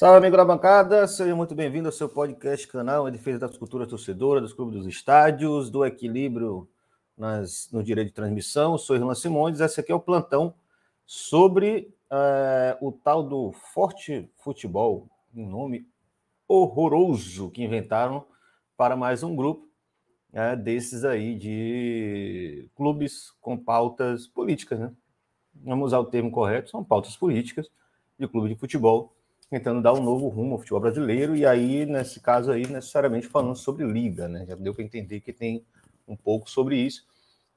Salve, amigo da bancada, seja muito bem-vindo ao seu podcast canal em defesa das culturas torcedoras, dos clubes dos estádios, do equilíbrio nas, no direito de transmissão. Sou Irlan Simões, esse aqui é o plantão sobre uh, o tal do Forte Futebol, um nome horroroso que inventaram para mais um grupo uh, desses aí de clubes com pautas políticas, né? Vamos usar o termo correto, são pautas políticas de clube de futebol tentando dar um novo rumo ao futebol brasileiro, e aí, nesse caso aí, necessariamente falando sobre liga, né? Já deu para entender que tem um pouco sobre isso.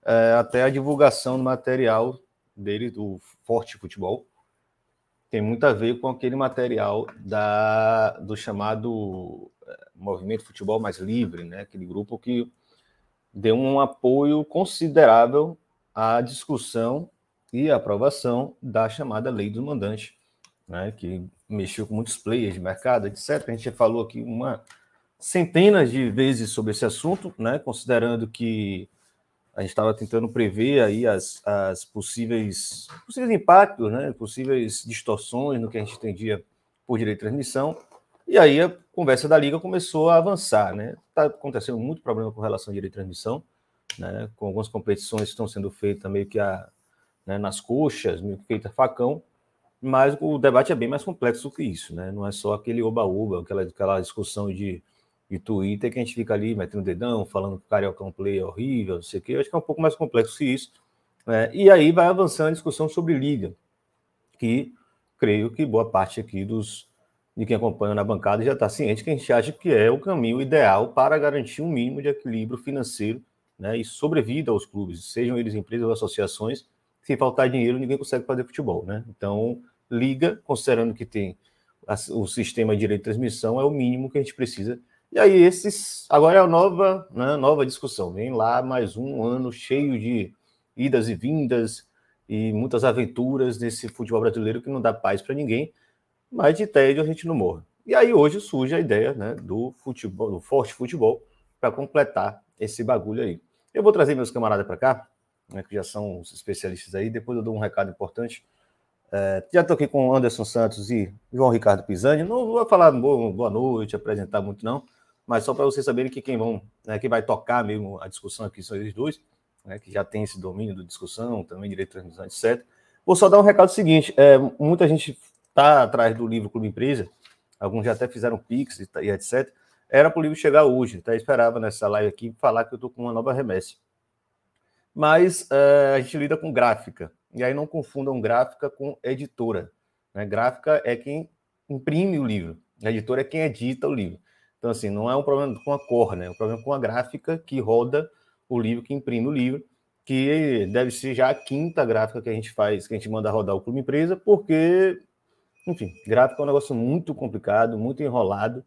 É, até a divulgação do material dele, do Forte Futebol, tem muito a ver com aquele material da, do chamado é, Movimento Futebol Mais Livre, né? Aquele grupo que deu um apoio considerável à discussão e aprovação da chamada Lei do Mandante, né, que mexeu com muitos players de mercado, etc. A gente já falou aqui uma centenas de vezes sobre esse assunto, né, considerando que a gente estava tentando prever aí as, as possíveis, possíveis impactos, né, possíveis distorções no que a gente entendia por direito de transmissão. E aí a conversa da liga começou a avançar, né? Está acontecendo muito problema com relação ao direito de transmissão, né? Com algumas competições que estão sendo feitas meio que a, né, nas coxas, meio que feita facão, mas o debate é bem mais complexo que isso, né? Não é só aquele oba-oba, aquela, aquela discussão de, de Twitter que a gente fica ali metendo dedão, falando que o Carioca é um play horrível, não sei o quê. Eu acho que é um pouco mais complexo que isso. Né? E aí vai avançando a discussão sobre liga, que creio que boa parte aqui dos de quem acompanha na bancada já está ciente que a gente acha que é o caminho ideal para garantir um mínimo de equilíbrio financeiro né, e sobrevida aos clubes, sejam eles empresas ou associações. Se faltar dinheiro, ninguém consegue fazer futebol. Né? Então, liga, considerando que tem o sistema de direito de transmissão, é o mínimo que a gente precisa. E aí, esses. Agora é a nova, né, nova discussão. Vem lá mais um ano cheio de idas e vindas e muitas aventuras nesse futebol brasileiro que não dá paz para ninguém, mas de tédio a gente não morre. E aí hoje surge a ideia né, do futebol, do forte futebol, para completar esse bagulho aí. Eu vou trazer meus camaradas para cá, né, que já são os especialistas aí, depois eu dou um recado importante. É, já estou aqui com Anderson Santos e João Ricardo Pisani. Não vou falar boa, noite, apresentar muito, não, mas só para vocês saberem que quem vão, né, que vai tocar mesmo a discussão aqui são eles dois, né, que já tem esse domínio da discussão, também direito de transmissão, etc. Vou só dar um recado seguinte: é, muita gente está atrás do livro Clube Empresa, alguns já até fizeram Pix e, e etc. Era para o livro chegar hoje, até esperava nessa live aqui falar que eu estou com uma nova remessa. Mas é, a gente lida com gráfica. E aí não confundam gráfica com editora. Né? Gráfica é quem imprime o livro, a editora é quem edita o livro. Então, assim, não é um problema com a cor, né? É um problema com a gráfica que roda o livro, que imprime o livro, que deve ser já a quinta gráfica que a gente faz, que a gente manda rodar o Clube Empresa, porque, enfim, gráfica é um negócio muito complicado, muito enrolado.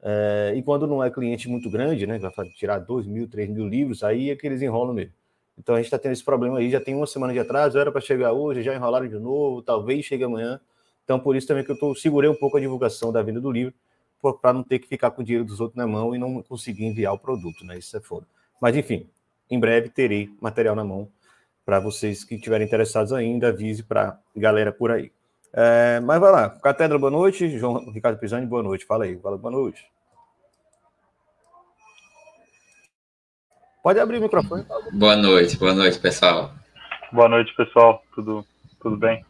É, e quando não é cliente muito grande, né? Vai tirar dois mil, três mil livros, aí é que eles enrolam mesmo. Então a gente está tendo esse problema aí, já tem uma semana de atraso, era para chegar hoje, já enrolaram de novo, talvez chegue amanhã. Então por isso também que eu tô, segurei um pouco a divulgação da venda do livro, para não ter que ficar com o dinheiro dos outros na mão e não conseguir enviar o produto, né? Isso é foda. Mas enfim, em breve terei material na mão para vocês que estiverem interessados ainda, avise para galera por aí. É, mas vai lá, Catedra, boa noite. João Ricardo Pisani, boa noite. Fala aí, fala boa noite. Pode abrir o microfone. Boa noite, boa noite, pessoal. Boa noite, pessoal. Tudo, tudo bem?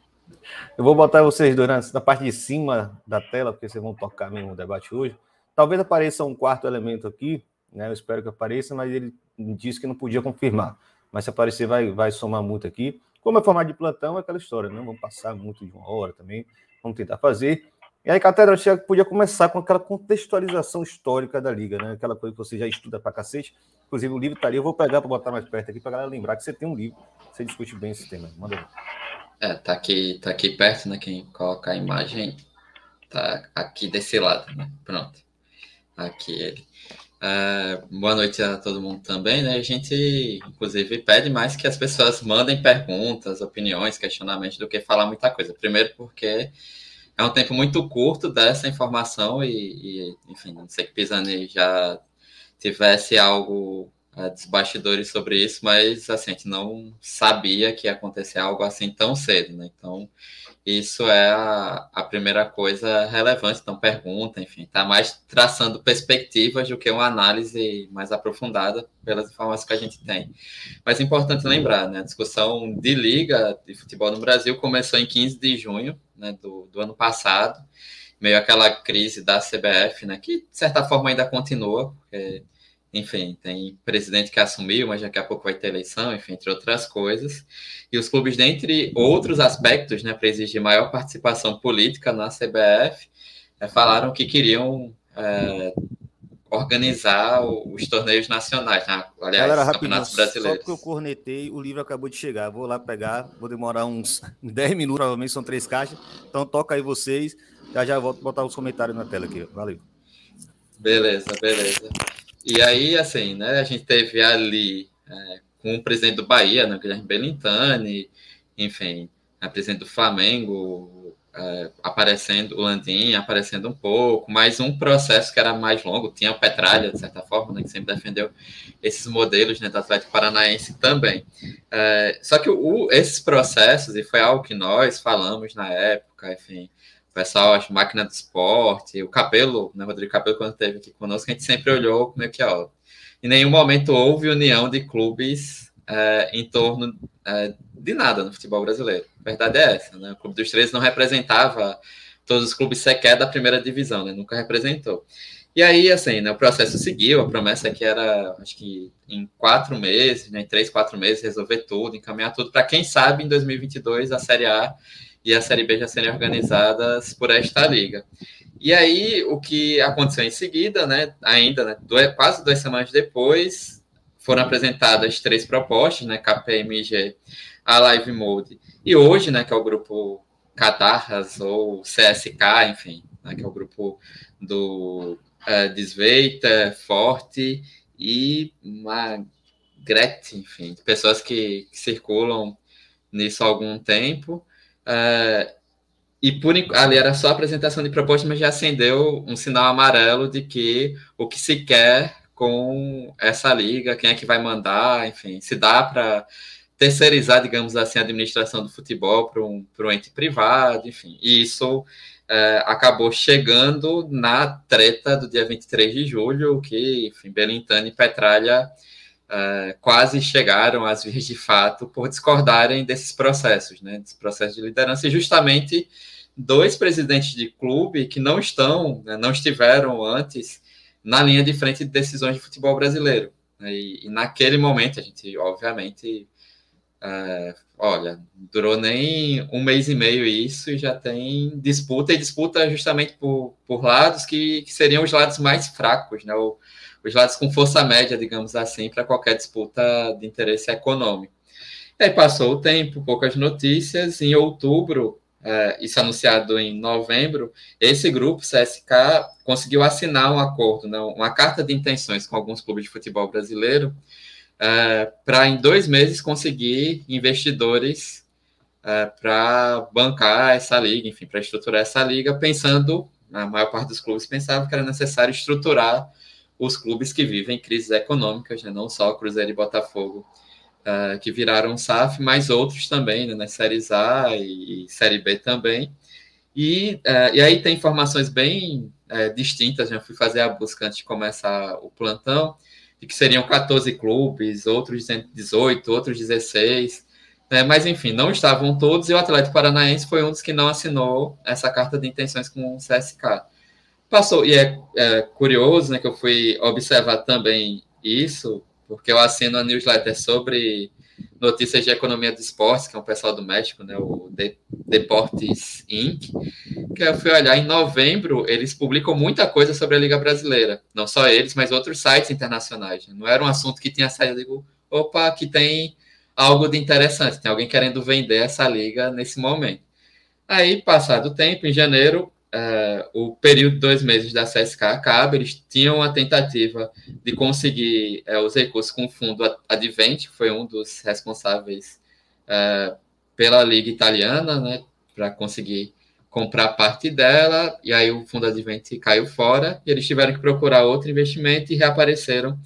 Eu vou botar vocês durante na parte de cima da tela, porque vocês vão tocar mesmo o debate hoje. Talvez apareça um quarto elemento aqui, né? Eu espero que apareça, mas ele disse que não podia confirmar. Mas se aparecer, vai, vai somar muito aqui. Como é formato de plantão, é aquela história, não vamos passar muito de uma hora também. Vamos tentar fazer. E aí, Catedra, achei que podia começar com aquela contextualização histórica da Liga, né? Aquela coisa que você já estuda pra cacete. Inclusive, o livro tá ali, eu vou pegar para botar mais perto aqui para galera lembrar que você tem um livro, você discute bem esse tema. Manda aí. É, tá aqui, tá aqui perto, né? Quem coloca a imagem tá aqui desse lado, né? Pronto. Aqui ele. É, boa noite a todo mundo também, né? A gente, inclusive, pede mais que as pessoas mandem perguntas, opiniões, questionamentos do que falar muita coisa. Primeiro porque é um tempo muito curto dessa informação e, e enfim, não sei que Pisani já tivesse algo uh, dos bastidores sobre isso, mas assim, a gente não sabia que ia acontecer algo assim tão cedo, né? Então, isso é a, a primeira coisa relevante. Então, pergunta, enfim, está mais traçando perspectivas do que uma análise mais aprofundada pelas informações que a gente tem. Mas é importante lembrar, né? A discussão de liga de futebol no Brasil começou em 15 de junho né, do, do ano passado, meio aquela crise da CBF, né? Que, de certa forma, ainda continua, porque enfim, tem presidente que assumiu, mas daqui a pouco vai ter eleição, enfim, entre outras coisas. E os clubes, dentre outros aspectos, né, para exigir maior participação política na CBF, é, falaram que queriam é, organizar os torneios nacionais, né? aliás, Galera, os campeonatos brasileiros. Só que eu cornetei, o livro acabou de chegar. Vou lá pegar, vou demorar uns 10 minutos, provavelmente são três caixas. Então toca aí vocês. Já já volto botar os comentários na tela aqui. Valeu. Beleza, beleza. E aí, assim, né, a gente teve ali é, com o presidente do Bahia, né, Guilherme Belintani, enfim, a presidente do Flamengo é, aparecendo, o Landim aparecendo um pouco, mas um processo que era mais longo, tinha o Petralha, de certa forma, né, que sempre defendeu esses modelos né, do Atlético Paranaense também. É, só que o, esses processos, e foi algo que nós falamos na época, enfim, o pessoal, acho, máquina do esporte, o Cabelo, né, Rodrigo Cabelo, quando esteve aqui conosco, a gente sempre olhou meio que, ó, em nenhum momento houve união de clubes é, em torno é, de nada no futebol brasileiro. A verdade é essa, né? O Clube dos Três não representava todos os clubes sequer da primeira divisão, né? Nunca representou. E aí, assim, né, o processo seguiu, a promessa que era, acho que em quatro meses, né, em três, quatro meses, resolver tudo, encaminhar tudo, para quem sabe em 2022 a Série A e a Série B já serem organizadas por esta liga. E aí, o que aconteceu em seguida, né, ainda, né, dois, quase duas semanas depois, foram apresentadas três propostas, né, KPMG, a Live Mode, e hoje, né, que é o grupo Catarras ou CSK, enfim, né, que é o grupo do uh, Desveita, Forte e Magret, enfim, pessoas que, que circulam nisso há algum tempo, é, e por ali era só apresentação de proposta, mas já acendeu um sinal amarelo de que o que se quer com essa liga, quem é que vai mandar, enfim, se dá para terceirizar, digamos assim, a administração do futebol para um, um ente privado, enfim. E isso é, acabou chegando na treta do dia 23 de julho, que, enfim, Belintani e Petralha uh, quase chegaram às vias de fato por discordarem desses processos, né, desse processo de liderança, e justamente dois presidentes de clube que não estão, né, não estiveram antes na linha de frente de decisões de futebol brasileiro. Né, e, e naquele momento, a gente, obviamente, uh, olha, durou nem um mês e meio isso e já tem disputa, e disputa justamente por, por lados que, que seriam os lados mais fracos, né? Os lados com força média, digamos assim, para qualquer disputa de interesse econômico. E aí passou o tempo, poucas notícias. Em outubro, é, isso anunciado em novembro, esse grupo, CSK, conseguiu assinar um acordo, né, uma carta de intenções com alguns clubes de futebol brasileiro, é, para em dois meses conseguir investidores é, para bancar essa liga, enfim, para estruturar essa liga, pensando, a maior parte dos clubes pensava que era necessário estruturar os clubes que vivem crises econômicas, né? não só Cruzeiro e Botafogo, uh, que viraram SAF, mas outros também, né? nas séries A e, e Série B também. E, uh, e aí tem informações bem uh, distintas, já né? fui fazer a busca antes de começar o plantão, de que seriam 14 clubes, outros 18, outros 16, né? mas enfim, não estavam todos, e o Atlético Paranaense foi um dos que não assinou essa carta de intenções com o CSK. Passou, e é, é, curioso, né, que eu fui observar também isso, porque eu assino a newsletter sobre notícias de economia do esporte, que é um pessoal do México, né, o de Deportes Inc., que eu fui olhar em novembro, eles publicam muita coisa sobre a Liga Brasileira, não só eles, mas outros sites internacionais. Né? Não era um assunto que tinha saído, digo, opa, aqui tem algo de interessante, tem alguém querendo vender essa liga nesse momento. Aí, passado o tempo, em janeiro, uh, o período de dois meses da CSK acaba, eles tinham a tentativa de conseguir uh, os recursos com o fundo Advent, que foi um dos responsáveis uh, pela Liga Italiana, né, para conseguir comprar parte dela, e aí o fundo Advent caiu fora, e eles tiveram que procurar outro investimento e reapareceram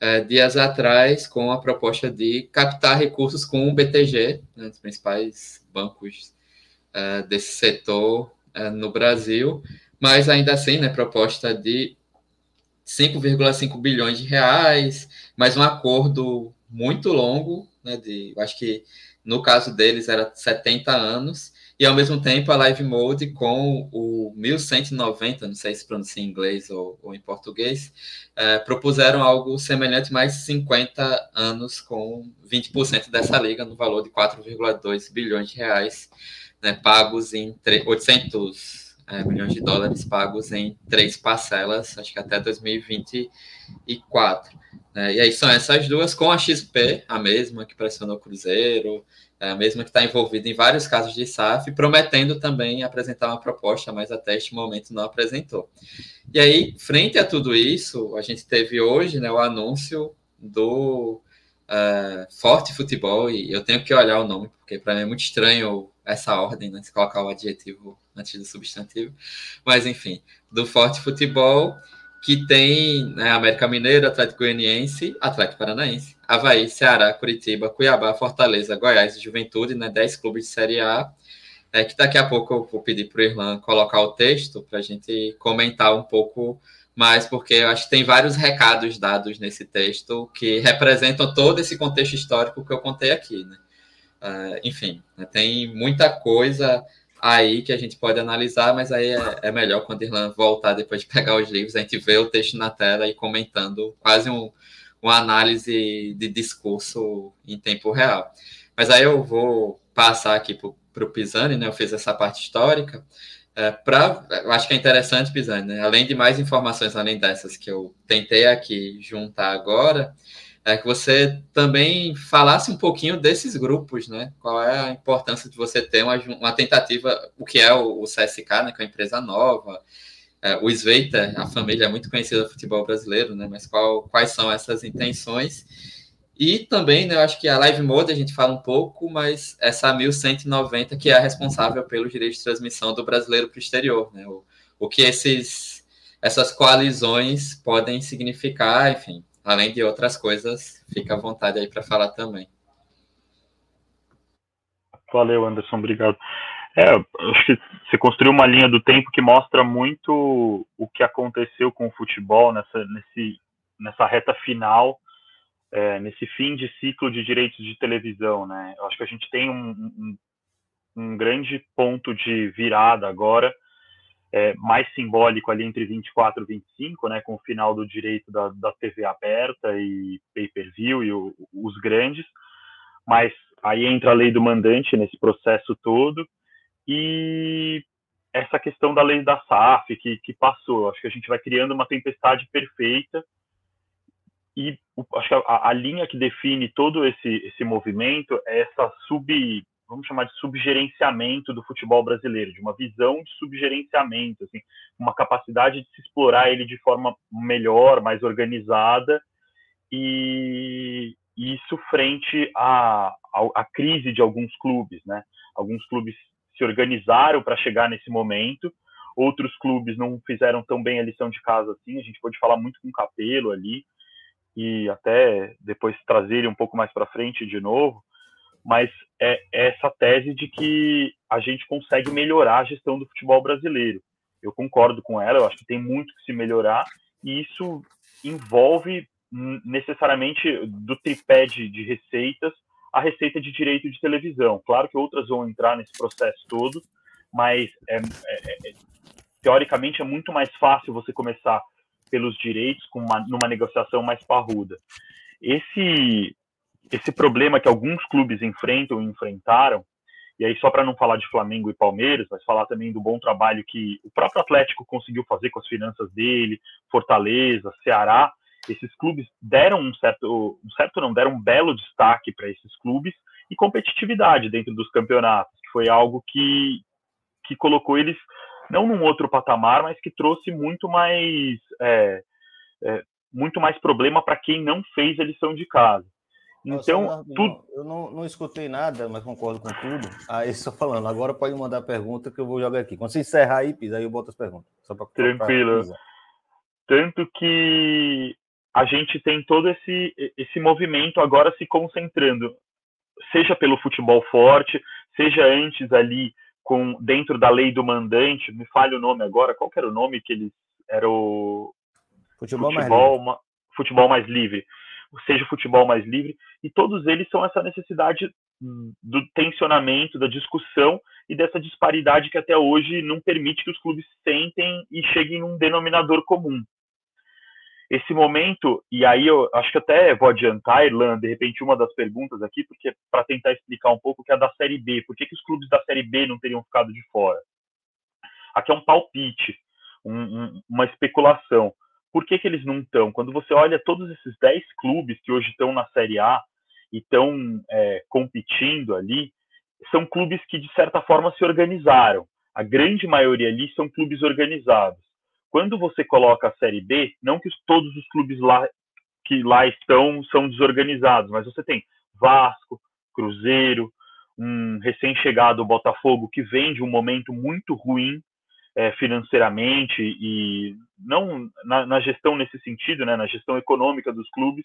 é, dias atrás com a proposta de captar recursos com o BTG, né, dos principais bancos é, desse setor é, no Brasil, mas ainda assim, né, proposta de 5,5 bilhões de reais, mais um acordo muito longo, né, de, acho que no caso deles era 70 anos, e ao mesmo tempo a Live Mode com o 1190, não sei se pronuncia em inglês ou, ou em português, é, propuseram algo semelhante, mais 50 anos com 20% dessa liga no valor de 4,2 bilhões de reais, né, pagos em 800 é, milhões de dólares pagos em três parcelas, acho que até 2024. Né, e aí são essas duas, com a XP, a mesma que pressionou o Cruzeiro, é a mesma que está envolvida em vários casos de SAF, prometendo também apresentar uma proposta, mas até este momento não apresentou. E aí, frente a tudo isso, a gente teve hoje né, o anúncio do uh, Forte Futebol, e eu tenho que olhar o nome, porque para mim é muito estranho essa ordem, né, se colocar o adjetivo antes do substantivo, mas enfim, do Forte Futebol, que tem né, América Mineiro, Atlético Goianiense, Atlético Paranaense, Havaí, Ceará, Curitiba, Cuiabá, Fortaleza, Goiás e Juventude, né, 10 clubes de Série A, é, que daqui a pouco eu vou pedir para o Irlan colocar o texto para a gente comentar um pouco mais, porque eu acho que tem vários recados dados nesse texto que representam todo esse contexto histórico que eu contei aqui. Né? Uh, enfim, né, tem muita coisa aí que a gente pode analisar, mas aí é, é melhor quando Irlan voltar depois de pegar os livros, a gente vê o texto na tela e comentando quase um, uma análise de discurso em tempo real. Mas aí eu vou passar aqui para o Pisani, né? Eu fiz essa parte histórica. É, pra, eu acho que é interessante, Pisani, né? além de mais informações além dessas que eu tentei aqui juntar agora, é que você também falasse um pouquinho desses grupos, né? Qual é a importância de você ter uma, uma tentativa, o que é o, o CSK, né? Que é uma empresa nova, é, o Sveita, a família é muito conhecida do futebol brasileiro, né? Mas qual, quais são essas intenções? E também, né, eu acho que a Live Mode a gente fala um pouco, mas essa 1190 que é a responsável pelo direito de transmissão do brasileiro para o exterior, né? O, o que esses, essas coalizões podem significar, enfim, além de outras coisas, fica à vontade aí para falar também. Valeu, Anderson, obrigado. É, acho que você construiu uma linha do tempo que mostra muito o que aconteceu com o futebol nessa, nesse, nessa reta final, é, nesse fim de ciclo de direitos de televisão, né? Eu acho que a gente tem um, um, um grande ponto de virada agora, é, mais simbólico ali entre 24 e 25, né, com o final do direito da, da TV aberta e pay-per-view e o, os grandes, mas aí entra a lei do mandante nesse processo todo. E essa questão da lei da SAF que, que passou, acho que a gente vai criando uma tempestade perfeita. E acho que a, a linha que define todo esse, esse movimento é essa sub vamos chamar de subgerenciamento do futebol brasileiro, de uma visão de subgerenciamento, assim, uma capacidade de se explorar ele de forma melhor, mais organizada, e isso frente à, à, crise de alguns clubes, né? Alguns clubes se organizaram para chegar nesse momento, outros clubes não fizeram tão bem a lição de casa assim, a gente pode falar muito com o Capelo ali, e até depois trazer ele um pouco mais para frente de novo, mas é, é essa tese de que a gente consegue melhorar a gestão do futebol brasileiro. Eu concordo com ela, eu acho que tem muito que se melhorar, e isso envolve necessariamente do tripé de, de receitas a receita de direito de televisão. Claro que outras vão entrar nesse processo todo, mas é, é, é, teoricamente é muito mais fácil você começar pelos direitos com uma, numa negociação mais parruda. Esse esse problema que alguns clubes enfrentam e enfrentaram, e aí só para não falar de Flamengo e Palmeiras, mas falar também do bom trabalho que o próprio Atlético conseguiu fazer com as finanças dele, Fortaleza, Ceará, esses clubes deram um certo, um certo não, deram um belo destaque para esses clubes e competitividade dentro dos campeonatos, que foi algo que, que colocou eles não num outro patamar, mas que trouxe muito mais é, é, muito mais problema para quem não fez a lição de casa. Então, Nossa, tudo... eu não, não escutei nada, mas concordo com tudo. Aí, só falando, agora pode mandar pergunta que eu vou jogar aqui. Quando você encerrar aí, Pisa, aí eu boto as perguntas. Tranquilo. Tanto que a gente tem todo esse, esse movimento agora se concentrando, seja pelo futebol forte, seja antes ali com dentro da lei do mandante, me fale o nome agora, qual era o nome que eles era o futebol, futebol mais, futebol mais livre, seja o futebol mais livre, e todos eles são essa necessidade do tensionamento, da discussão e dessa disparidade que até hoje não permite que os clubes sentem e cheguem num denominador comum esse momento, e aí eu acho que até vou adiantar, Irlanda, de repente, uma das perguntas aqui, porque para tentar explicar um pouco que é da Série B, por que, que os clubes da Série B não teriam ficado de fora? Aqui é um palpite, um, um, uma especulação. Por que, que eles não estão? Quando você olha todos esses 10 clubes que hoje estão na Série A e estão é, competindo ali, são clubes que, de certa forma, se organizaram. A grande maioria ali são clubes organizados quando você coloca a Série B, não que todos os clubes lá que lá estão são desorganizados, mas você tem Vasco, Cruzeiro, um recém-chegado Botafogo que vem de um momento muito ruim é, financeiramente e não na, na, gestão nesse sentido, né, na gestão econômica dos clubes,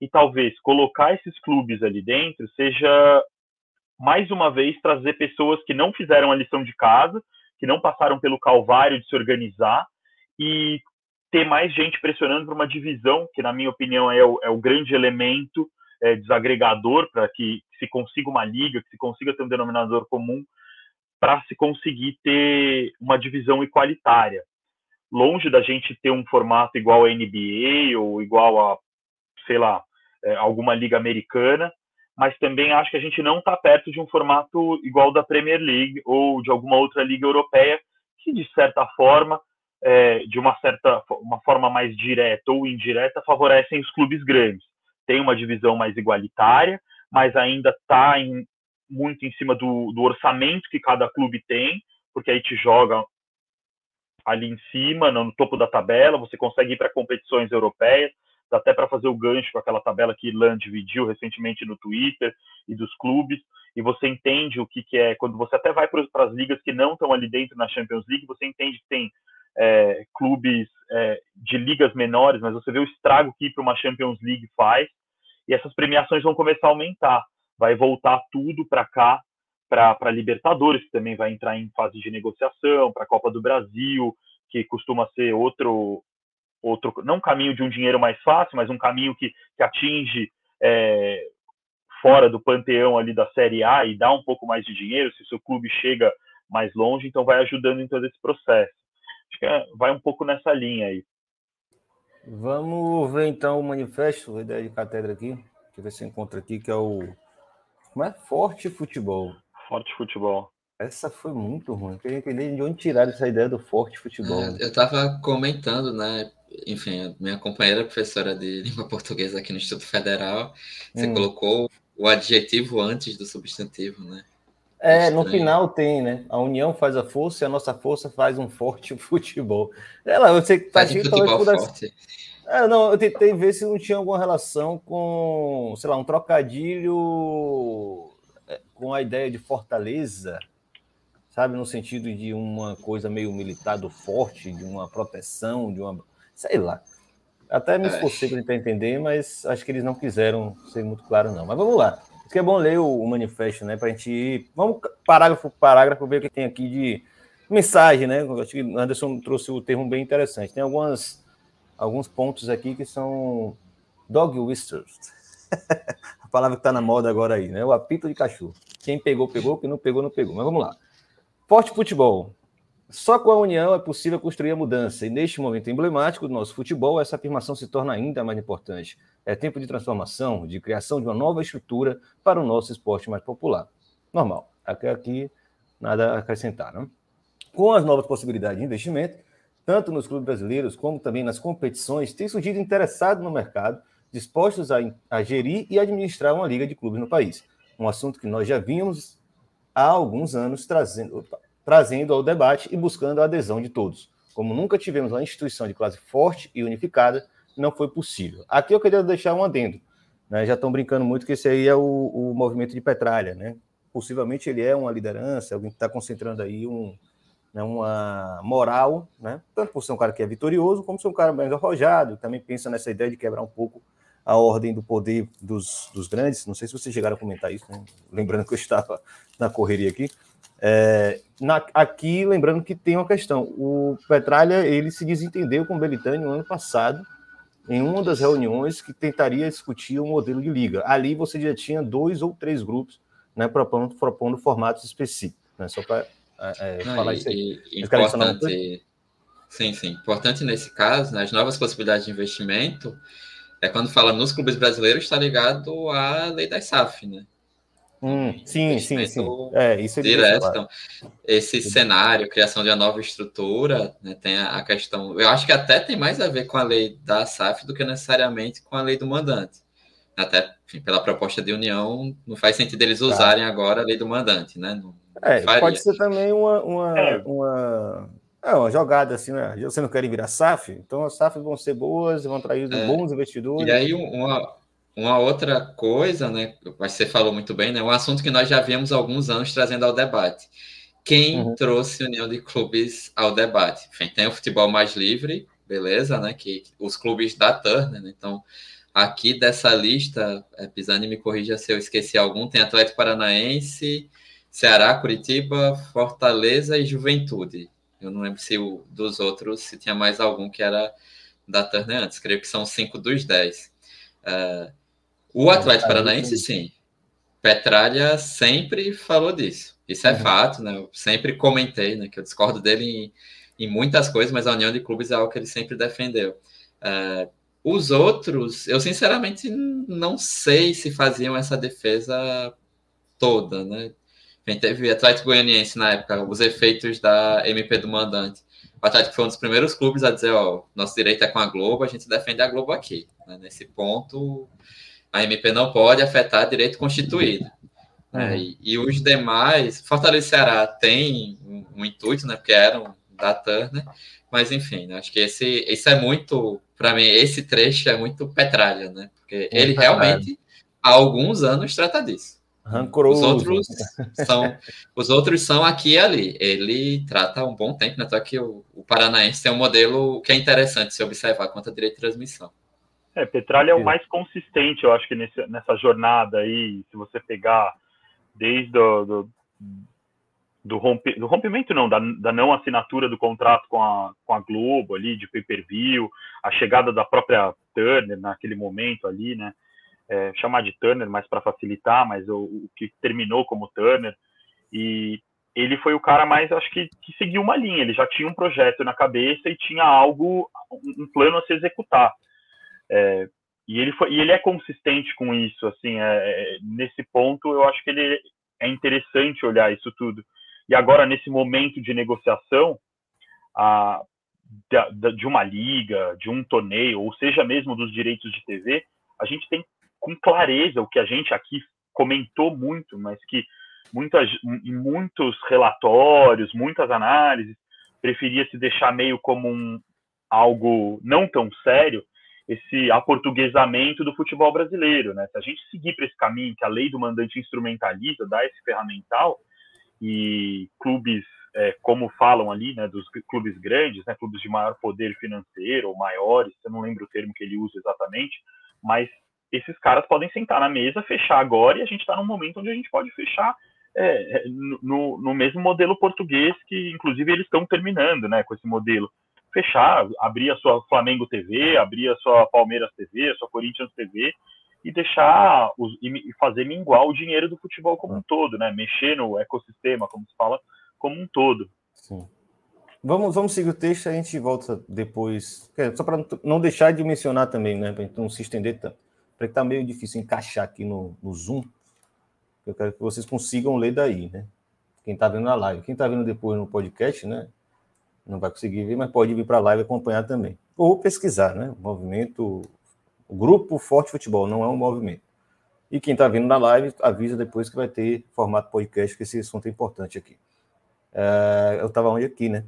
e talvez colocar esses clubes ali dentro seja mais uma vez trazer pessoas que não fizeram a lição de casa, que não passaram pelo calvário de se organizar e ter mais gente pressionando para uma divisão, que na minha opinião é o, é o grande elemento é, desagregador para que se consiga uma liga, que se consiga ter um denominador comum, para se conseguir ter uma divisão igualitária. Longe da gente ter um formato igual à NBA ou igual a, sei lá, é, alguma liga americana, mas também acho que a gente não está perto de um formato igual da Premier League ou de alguma outra liga europeia, que de certa forma é, de uma certa uma forma mais direta ou indireta, favorecem os clubes grandes. Tem uma divisão mais igualitária, mas ainda está muito em cima do, do orçamento que cada clube tem, porque aí te joga ali em cima, no topo da tabela, você consegue ir para competições europeias, dá até para fazer o gancho com aquela tabela que Ilan dividiu recentemente no Twitter e dos clubes, e você entende o que, que é, quando você até vai para as ligas que não estão ali dentro na Champions League, você entende que tem é, clubes é, de ligas menores, mas você vê o estrago que ir para uma Champions League faz, e essas premiações vão começar a aumentar. Vai voltar tudo para cá, para Libertadores, que também vai entrar em fase de negociação, para a Copa do Brasil, que costuma ser outro, outro, não um caminho de um dinheiro mais fácil, mas um caminho que, que atinge é, fora do panteão ali da Série A e dá um pouco mais de dinheiro, se o seu clube chega mais longe, então vai ajudando em todo esse processo. Acho que é, vai um pouco nessa linha aí. Vamos ver então o manifesto, a ideia de cátedra aqui. Eu ver se encontra aqui, que é o. Como é? Forte Futebol. Forte Futebol. Essa foi muito ruim. Eu queria entender de onde tiraram essa ideia do forte futebol. É, eu estava comentando, né? Enfim, minha companheira professora de língua portuguesa aqui no Instituto Federal, você hum. colocou o adjetivo antes do substantivo, né? É, no final tem, né? A união faz a força e a nossa força faz um forte futebol. Ela, que tá faz um futebol forte. É, não, eu tentei ver se não tinha alguma relação com, sei lá, um trocadilho é, com a ideia de fortaleza, sabe, no sentido de uma coisa meio militar do forte, de uma proteção, de uma, sei lá. Até me é. esforcei para tentar entender, mas acho que eles não quiseram ser muito claro não. Mas vamos lá que é bom ler o, manifesto, né? Para a gente ir. Vamos parágrafo por parágrafo ver o que tem aqui de mensagem, né? Acho que o Anderson trouxe o termo bem interessante. Tem algumas, alguns pontos aqui que são dog whistles. a palavra que está na moda agora aí, né? O apito de cachorro. Quem pegou, pegou, quem não pegou, não pegou. Mas vamos lá. Forte futebol. Só com a união é possível construir a mudança, e neste momento emblemático do nosso futebol, essa afirmação se torna ainda mais importante. É tempo de transformação, de criação de uma nova estrutura para o nosso esporte mais popular. Normal. Aqui, aqui nada a acrescentar. Não? Com as novas possibilidades de investimento, tanto nos clubes brasileiros como também nas competições, tem surgido interessados no mercado, dispostos a, a gerir e administrar uma liga de clubes no país. Um assunto que nós já vínhamos há alguns anos trazendo. Opa, trazendo ao debate e buscando a adesão de todos. Como nunca tivemos uma instituição de classe forte e unificada, não foi possível. Aqui eu queria deixar um adendo. Né? Já estão brincando muito que esse aí é o, o movimento de Petralha. Né? Possivelmente ele é uma liderança, alguém que está concentrando aí um, né, uma moral, né, tanto por ser um cara que é vitorioso, como ser um cara mais arrojado, também pensa nessa ideia de quebrar um pouco a ordem do poder dos, dos grandes. Não sei se vocês chegaram a comentar isso, né? lembrando que eu estava na correria aqui. É, na, aqui, lembrando que tem uma questão: o Petralha ele se desentendeu com o Belitani no ano passado, em uma das reuniões que tentaria discutir o um modelo de liga. Ali você já tinha dois ou três grupos né, propondo, propondo formatos específicos. Né, só para é, é falar e, isso aí. E, importante, sim, sim. Importante nesse caso, nas novas possibilidades de investimento, é quando fala nos clubes brasileiros, está ligado à lei da SAF, né? Hum, sim, sim, sim. É, isso é direto. Então, esse cenário, criação de uma nova estrutura, né, tem a, questão. Eu acho que até tem mais a ver com a lei da SAF do que necessariamente com a lei do mandante. Até enfim, pela proposta de união, não faz sentido eles tá. usarem tá. agora a lei do mandante, né? Não, é, pode ser também uma, uma, é. uma, é uma jogada assim, né? Você não quer virar SAF? Então as SAFs vão ser boas, vão trazer é. bons investidores. E aí uma, uma outra coisa, né, você falou muito bem, né, um assunto que nós já viemos há alguns anos trazendo ao debate. Quem uhum. trouxe união de clubes ao debate? Enfim, tem o futebol mais livre, beleza, né, que os clubes da Turner, né, então aqui dessa lista, é, Pisani me corrija se eu esqueci algum, tem Atlético Paranaense, Ceará, Curitiba, Fortaleza e Juventude. Eu não lembro se o, dos outros, se tinha mais algum que era da Turner antes, creio que são cinco dos dez. Uh, o Atlético Paranaense, sim. Petralha sempre falou disso. Isso é uhum. fato, né? Eu sempre comentei, né? Que eu discordo dele em, em, muitas coisas, mas a união de clubes é algo que ele sempre defendeu. Uh, os outros, eu sinceramente não sei se faziam essa defesa toda, né? Quem teve Atlético Goianiense na época, os efeitos da MP do mandante. O Atlético foi um dos primeiros clubes a dizer, ó, nosso direito é com a Globo, a gente defende a Globo aqui. Né? Nesse ponto, a MP não pode afetar direito constituído. Né? E, e, os demais, Fortaleza e Ceará tem um, um, intuito, né? Porque eram da Turner, mas enfim, né? acho que esse, esse é muito, para mim, esse trecho é muito petralha, né? Porque ele realmente, há alguns anos, trata disso. Rancoroso. Os outros são, os outros são aqui e ali. Ele trata um bom tempo, né? Só que o, o Paranaense tem um modelo que é interessante se observar quanto a direito de transmissão. É, Petralha é o mais consistente, eu acho que nesse, nessa jornada aí, se você pegar desde do, do, do, do rompimento, não, da, da, não assinatura do contrato com a, com a Globo ali, de pay-per-view, a chegada da própria Turner naquele momento ali, né, é, chamar de Turner, mas para facilitar, mas o, o, que terminou como Turner, e ele foi o cara mais, acho que, que seguiu uma linha, ele já tinha um projeto na cabeça e tinha algo, um plano a se executar. É, e ele foi, e ele é consistente com isso, assim, é, é, nesse ponto eu acho que ele é interessante olhar isso tudo. E agora nesse momento de negociação a, da, de uma liga, de um torneio, ou seja mesmo dos direitos de TV, a gente tem com clareza o que a gente aqui comentou muito, mas que muitas, muitos relatórios, muitas análises, preferia se deixar meio como um algo não tão sério, esse aportuguesamento do futebol brasileiro, né? Se a gente seguir para esse caminho que a lei do mandante instrumentaliza, dá esse ferramental e clubes, é, como falam ali, né, dos clubes grandes, né, clubes de maior poder financeiro ou maiores, eu não lembro o termo que ele usa exatamente, mas esses caras podem sentar na mesa, fechar agora e a gente está num momento onde a gente pode fechar é, no, no mesmo modelo português que, inclusive, eles estão terminando, né, com esse modelo. Fechar, abrir a sua Flamengo TV, abrir a sua Palmeiras TV, a sua Corinthians TV e deixar os, e fazer minguar o dinheiro do futebol como um todo, né? Mexer no ecossistema, como se fala, como um todo. Sim. Vamos, vamos seguir o texto, a gente volta depois. Só para não deixar de mencionar também, né? Para não se estender tanto. Para que tá meio difícil encaixar aqui no, no Zoom. Eu quero que vocês consigam ler daí, né? Quem está vendo na live. Quem está vendo depois no podcast, né? não vai conseguir ver, mas pode vir para a live acompanhar também. Ou pesquisar, né? Movimento, grupo Forte Futebol, não é um movimento. E quem está vindo na live, avisa depois que vai ter formato podcast, que esse assunto é importante aqui. É, eu estava onde aqui, né?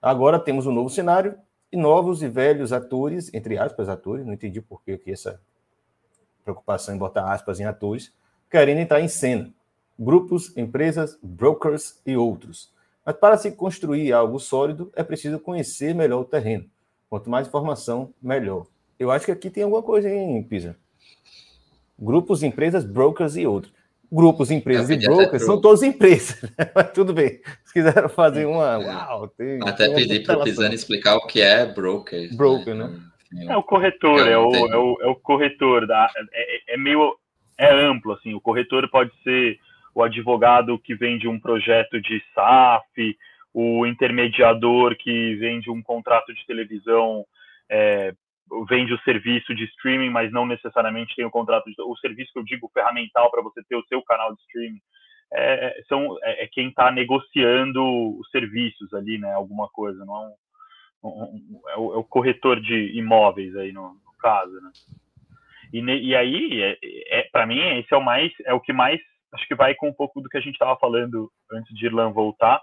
Agora temos um novo cenário e novos e velhos atores, entre aspas, atores, não entendi por que essa preocupação em botar aspas em atores, querendo entrar em cena. Grupos, empresas, brokers e outros Mas para se construir algo sólido, é preciso conhecer melhor o terreno. Quanto mais informação, melhor. Eu acho que aqui tem alguma coisa em Pisa. Grupos, empresas, brokers e outros. Grupos, empresas e brokers são todas empresas. Né? Mas tudo bem. Se quiseram fazer uma. É. Uau, tem, Até pedir para o Pisani explicar o que é broker. Broker, né? né? É o corretor, é o, é o, é o corretor. Da, é, é meio. É amplo, assim. O corretor pode ser o advogado que vende um projeto de SAF, o intermediador que vende um contrato de televisão é, vende o serviço de streaming, mas não necessariamente tem o contrato, de, o serviço que eu digo ferramental para você ter o seu canal de streaming, é, são, é, é quem está negociando os serviços ali, né? Alguma coisa, não é, um, um, é, o, é o, corretor de imóveis aí no, no caso, né? E, e aí, é, é para mim, esse é o mais, é o que mais, acho que vai com um pouco do que a gente estava falando antes de Irlan voltar,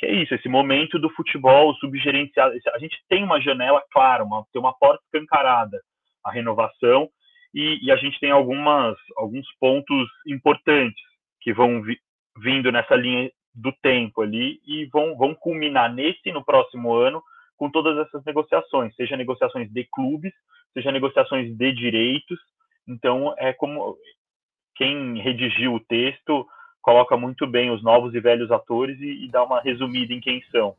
que é isso, esse momento do futebol subgerenciado. A gente tem uma janela, claro, uma, tem uma porta escancarada, a renovação, e, e, a gente tem algumas, alguns pontos importantes que vão vi, vindo nessa linha do tempo ali e vão, vão culminar nesse no próximo ano com todas essas negociações, seja negociações de clubes, seja negociações de direitos. Então, é como quem redigiu o texto coloca muito bem os novos e velhos atores e, e dá uma resumida em quem são.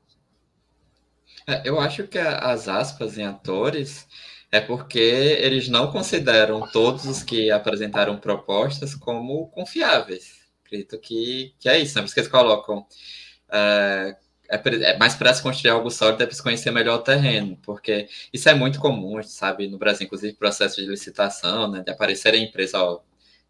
É, eu acho que as aspas em atores é porque eles não consideram todos os que apresentaram propostas como confiáveis. Acredito que, que é isso, né? Por isso que eles colocam. É, é, é mais para se construir algo sólido, é se conhecer melhor o terreno, porque isso é muito comum, sabe, no Brasil, inclusive processo de licitação, né, de aparecer a empresa, ó,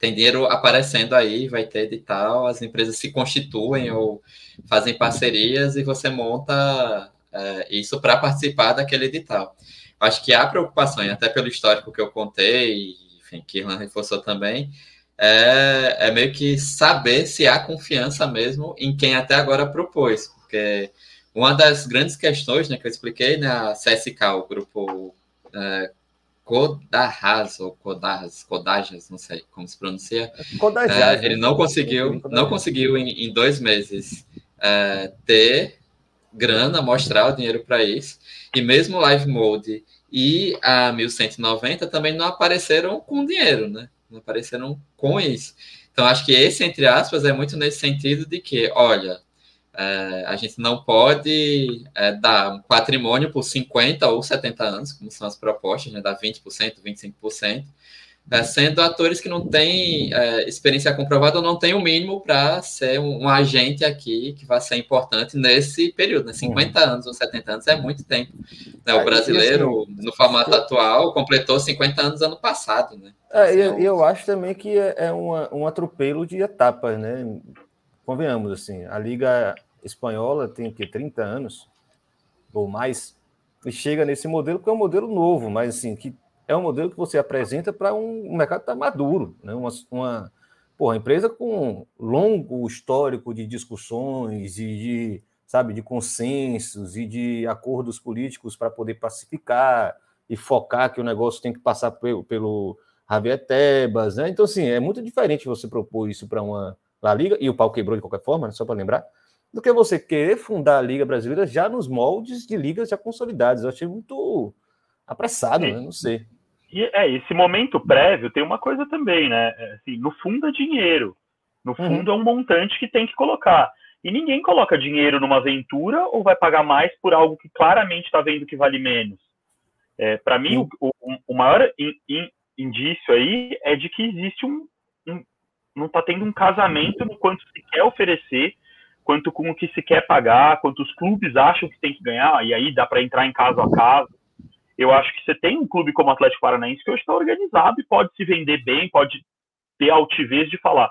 tem dinheiro aparecendo aí, vai ter edital, as empresas se constituem ou fazem parcerias e você monta é, isso para participar daquele edital. Acho que há preocupação, até pelo histórico que eu contei, enfim, que Irlan reforçou também, é, é, meio que saber se há confiança mesmo em quem até agora propôs, porque uma das grandes questões né, que eu expliquei, né, a CSK, o grupo é, Kodarras ou Kodarras, Kodajas, não sei como se pronuncia. É, ele não conseguiu, não conseguiu em, em dois meses é, ter grana, mostrar o dinheiro para isso. E mesmo o Live Mode e a 1190 também não apareceram com dinheiro, né? Não apareceram com isso. Então, acho que esse, entre aspas, é muito nesse sentido de que, olha, é, a gente não pode é, dar um patrimônio por 50 ou 70 anos, como são as propostas, né, dar 20%, 25%, é, sendo atores que não têm é, experiência comprovada ou não têm o mínimo para ser um, um, agente aqui que vai ser importante nesse período. Né? 50 uhum. anos ou 70 anos é muito tempo. Né? O brasileiro, assim, no formato atual, completou 50 anos ano passado. Né? É, eu, eu acho também que é, é uma, um atropelo de etapas, né? Convenhamos, assim, a Liga Espanhola tem que 30 anos ou mais, e chega nesse modelo que é um modelo novo, mas assim, que é um modelo que você apresenta para um, mercado que está maduro, né? uma, uma porra, empresa com longo histórico de discussões e de, sabe, de consensos e de acordos políticos para poder pacificar e focar que o negócio tem que passar pelo, pelo Javier Tebas, né? Então, assim, é muito diferente você propor isso para uma La Liga, e o pau quebrou de qualquer forma, né? só para lembrar, do que você querer fundar a Liga Brasileira já nos moldes de ligas já consolidadas. Eu achei muito apressado, né? Não sei. E é, esse momento prévio tem uma coisa também, né? É, assim, no fundo é dinheiro. No uhum. fundo uhum. é um montante que tem que colocar. E ninguém coloca dinheiro numa aventura ou vai pagar mais por algo que claramente está vendo que vale menos. É, Para mim, uhum. o, o, o, maior in, in, indício aí é de que existe um, um não está tendo um casamento no quanto se quer oferecer, quanto com o que se quer pagar, quanto os clubes acham que tem que ganhar, e aí dá para entrar em caso a caso. Eu acho que você tem um clube como o Atlético Paranaense que hoje está organizado e pode se vender bem, pode ter altivez de falar,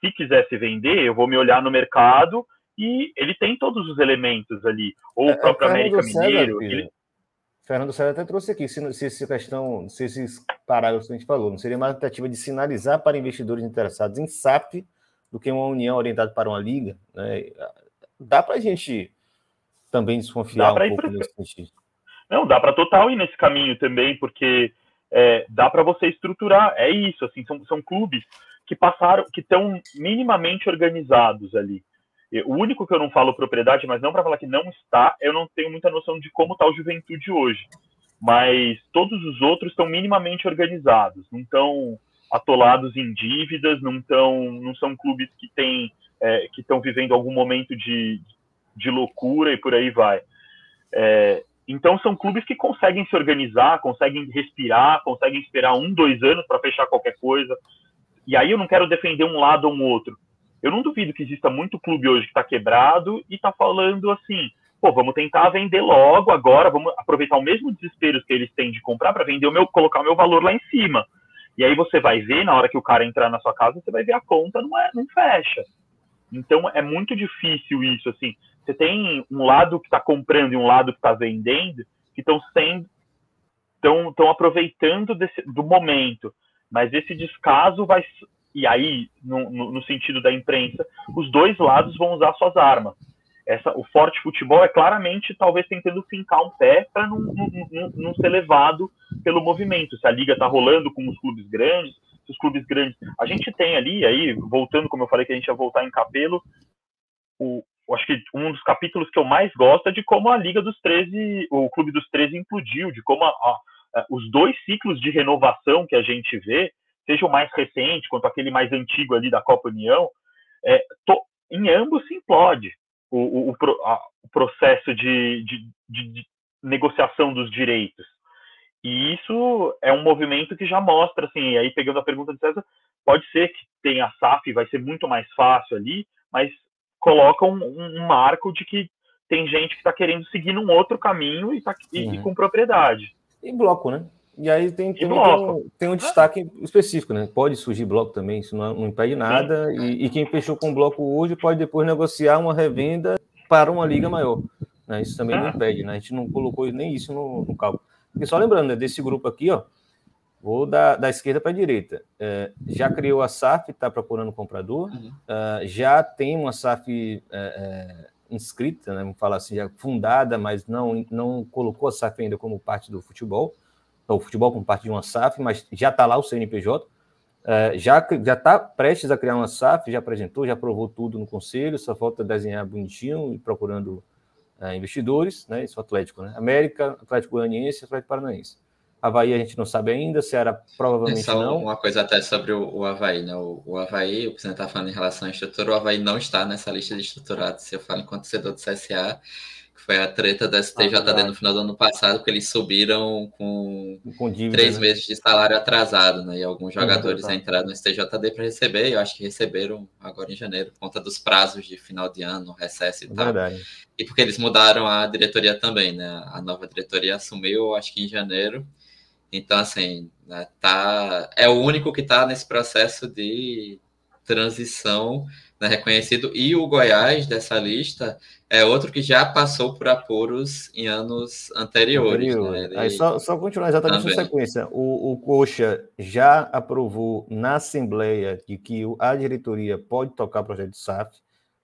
se quiser se vender, eu vou me olhar no mercado e ele tem todos os elementos ali. Ou é, o próprio América Mineiro. Ele... Fernando César até trouxe aqui, se, se essa questão, se esses parágrafos que a gente falou, não seria uma tentativa de sinalizar para investidores interessados em SAP do que uma união orientada para uma liga, né? Dá para a gente também desconfiar um pouco nesse sentido. Não, dá para total ir nesse caminho também, porque é, dá para você estruturar, é isso, assim, são, são clubes que passaram, que estão minimamente organizados ali. O único que eu não falo propriedade, mas não para falar que não está, eu não tenho muita noção de como está o Juventude hoje. Mas todos os outros estão minimamente organizados, não estão atolados em dívidas, não, tão, não são clubes que têm é, que estão vivendo algum momento de, de loucura e por aí vai. É, então são clubes que conseguem se organizar, conseguem respirar, conseguem esperar um, dois anos para fechar qualquer coisa. E aí eu não quero defender um lado ou um outro. Eu não duvido que exista muito clube hoje que está quebrado e está falando assim, pô, vamos tentar vender logo agora, vamos aproveitar o mesmo desespero que eles têm de comprar para vender o meu, colocar o meu valor lá em cima. E aí você vai ver, na hora que o cara entrar na sua casa, você vai ver a conta não, é, não fecha. Então é muito difícil isso, assim. Você tem um lado que está comprando e um lado que está vendendo, que estão sendo estão aproveitando desse, do momento. Mas esse descaso vai. E aí, no, no, no, sentido da imprensa, os dois lados vão usar suas armas. Essa, o forte futebol é claramente, talvez, tentando fincar um pé para não, não, não, ser levado pelo movimento. Se a liga está rolando com os clubes grandes, se os clubes grandes. A gente tem ali, aí, voltando, como eu falei que a gente ia voltar em Capelo, o, acho que um dos capítulos que eu mais gosto é de como a Liga dos 13, o Clube dos 13 implodiu, de como a, a, os dois ciclos de renovação que a gente vê, seja o mais recente quanto aquele mais antigo ali da Copa União, é, to, em ambos se implode o, o, a, o processo de, de, de, de negociação dos direitos. E isso é um movimento que já mostra, assim, aí pegando a pergunta de César, pode ser que tenha a SAF, vai ser muito mais fácil ali, mas coloca um, um marco de que tem gente que está querendo seguir num outro caminho e, tá, e, uhum. e, com propriedade. E bloco, né? E aí tem, tem, tem, um, tem um destaque específico, né? Pode surgir bloco também, isso não, não impede nada. E, e, quem fechou com bloco hoje pode depois negociar uma revenda para uma liga maior. Né? Isso também não impede, né? A gente não colocou nem isso no, no cálculo. E só lembrando, né, desse grupo aqui, ó, Vou da, da esquerda para a direita. É, já criou a SAF, está procurando comprador. Uhum. Uh, já tem uma SAF é, é, inscrita, né, vamos falar assim, já fundada, mas não, não colocou a SAF ainda como parte do futebol. O futebol como parte de uma SAF, mas já está lá o CNPJ. Uh, já está prestes a criar uma SAF, já apresentou, já aprovou tudo no conselho, só falta desenhar bonitinho e procurando uh, investidores, né? Isso é Atlético, né? América, Atlético Goianiense, Atlético Paranaense. Havaí a gente não sabe ainda, Ceará provavelmente só não. Uma coisa até sobre o, o Havaí, né? O, o Havaí, o que você está falando em relação à estrutura, o Havaí não está nessa lista de estruturados. Se eu falo enquanto torcedor do CSA, foi a treta da STJD ah, no final do ano passado, porque eles subiram com, com dívida, três né? meses de salário atrasado, né? E alguns jogadores uhum, entraram no STJD para receber, e eu acho que receberam agora em janeiro, por conta dos prazos de final de ano, recesso e tal. Verdade. E porque eles mudaram a diretoria também, né? A nova diretoria assumiu, acho que em janeiro. Então, assim, né, tá, é o único que está nesse processo de transição né, reconhecido. E o Goiás, dessa lista, é outro que já passou por apuros em anos anteriores. Né? Aí só, só continuar exatamente na sequência. O, o Coxa já aprovou na Assembleia de que a diretoria pode tocar o projeto SAF,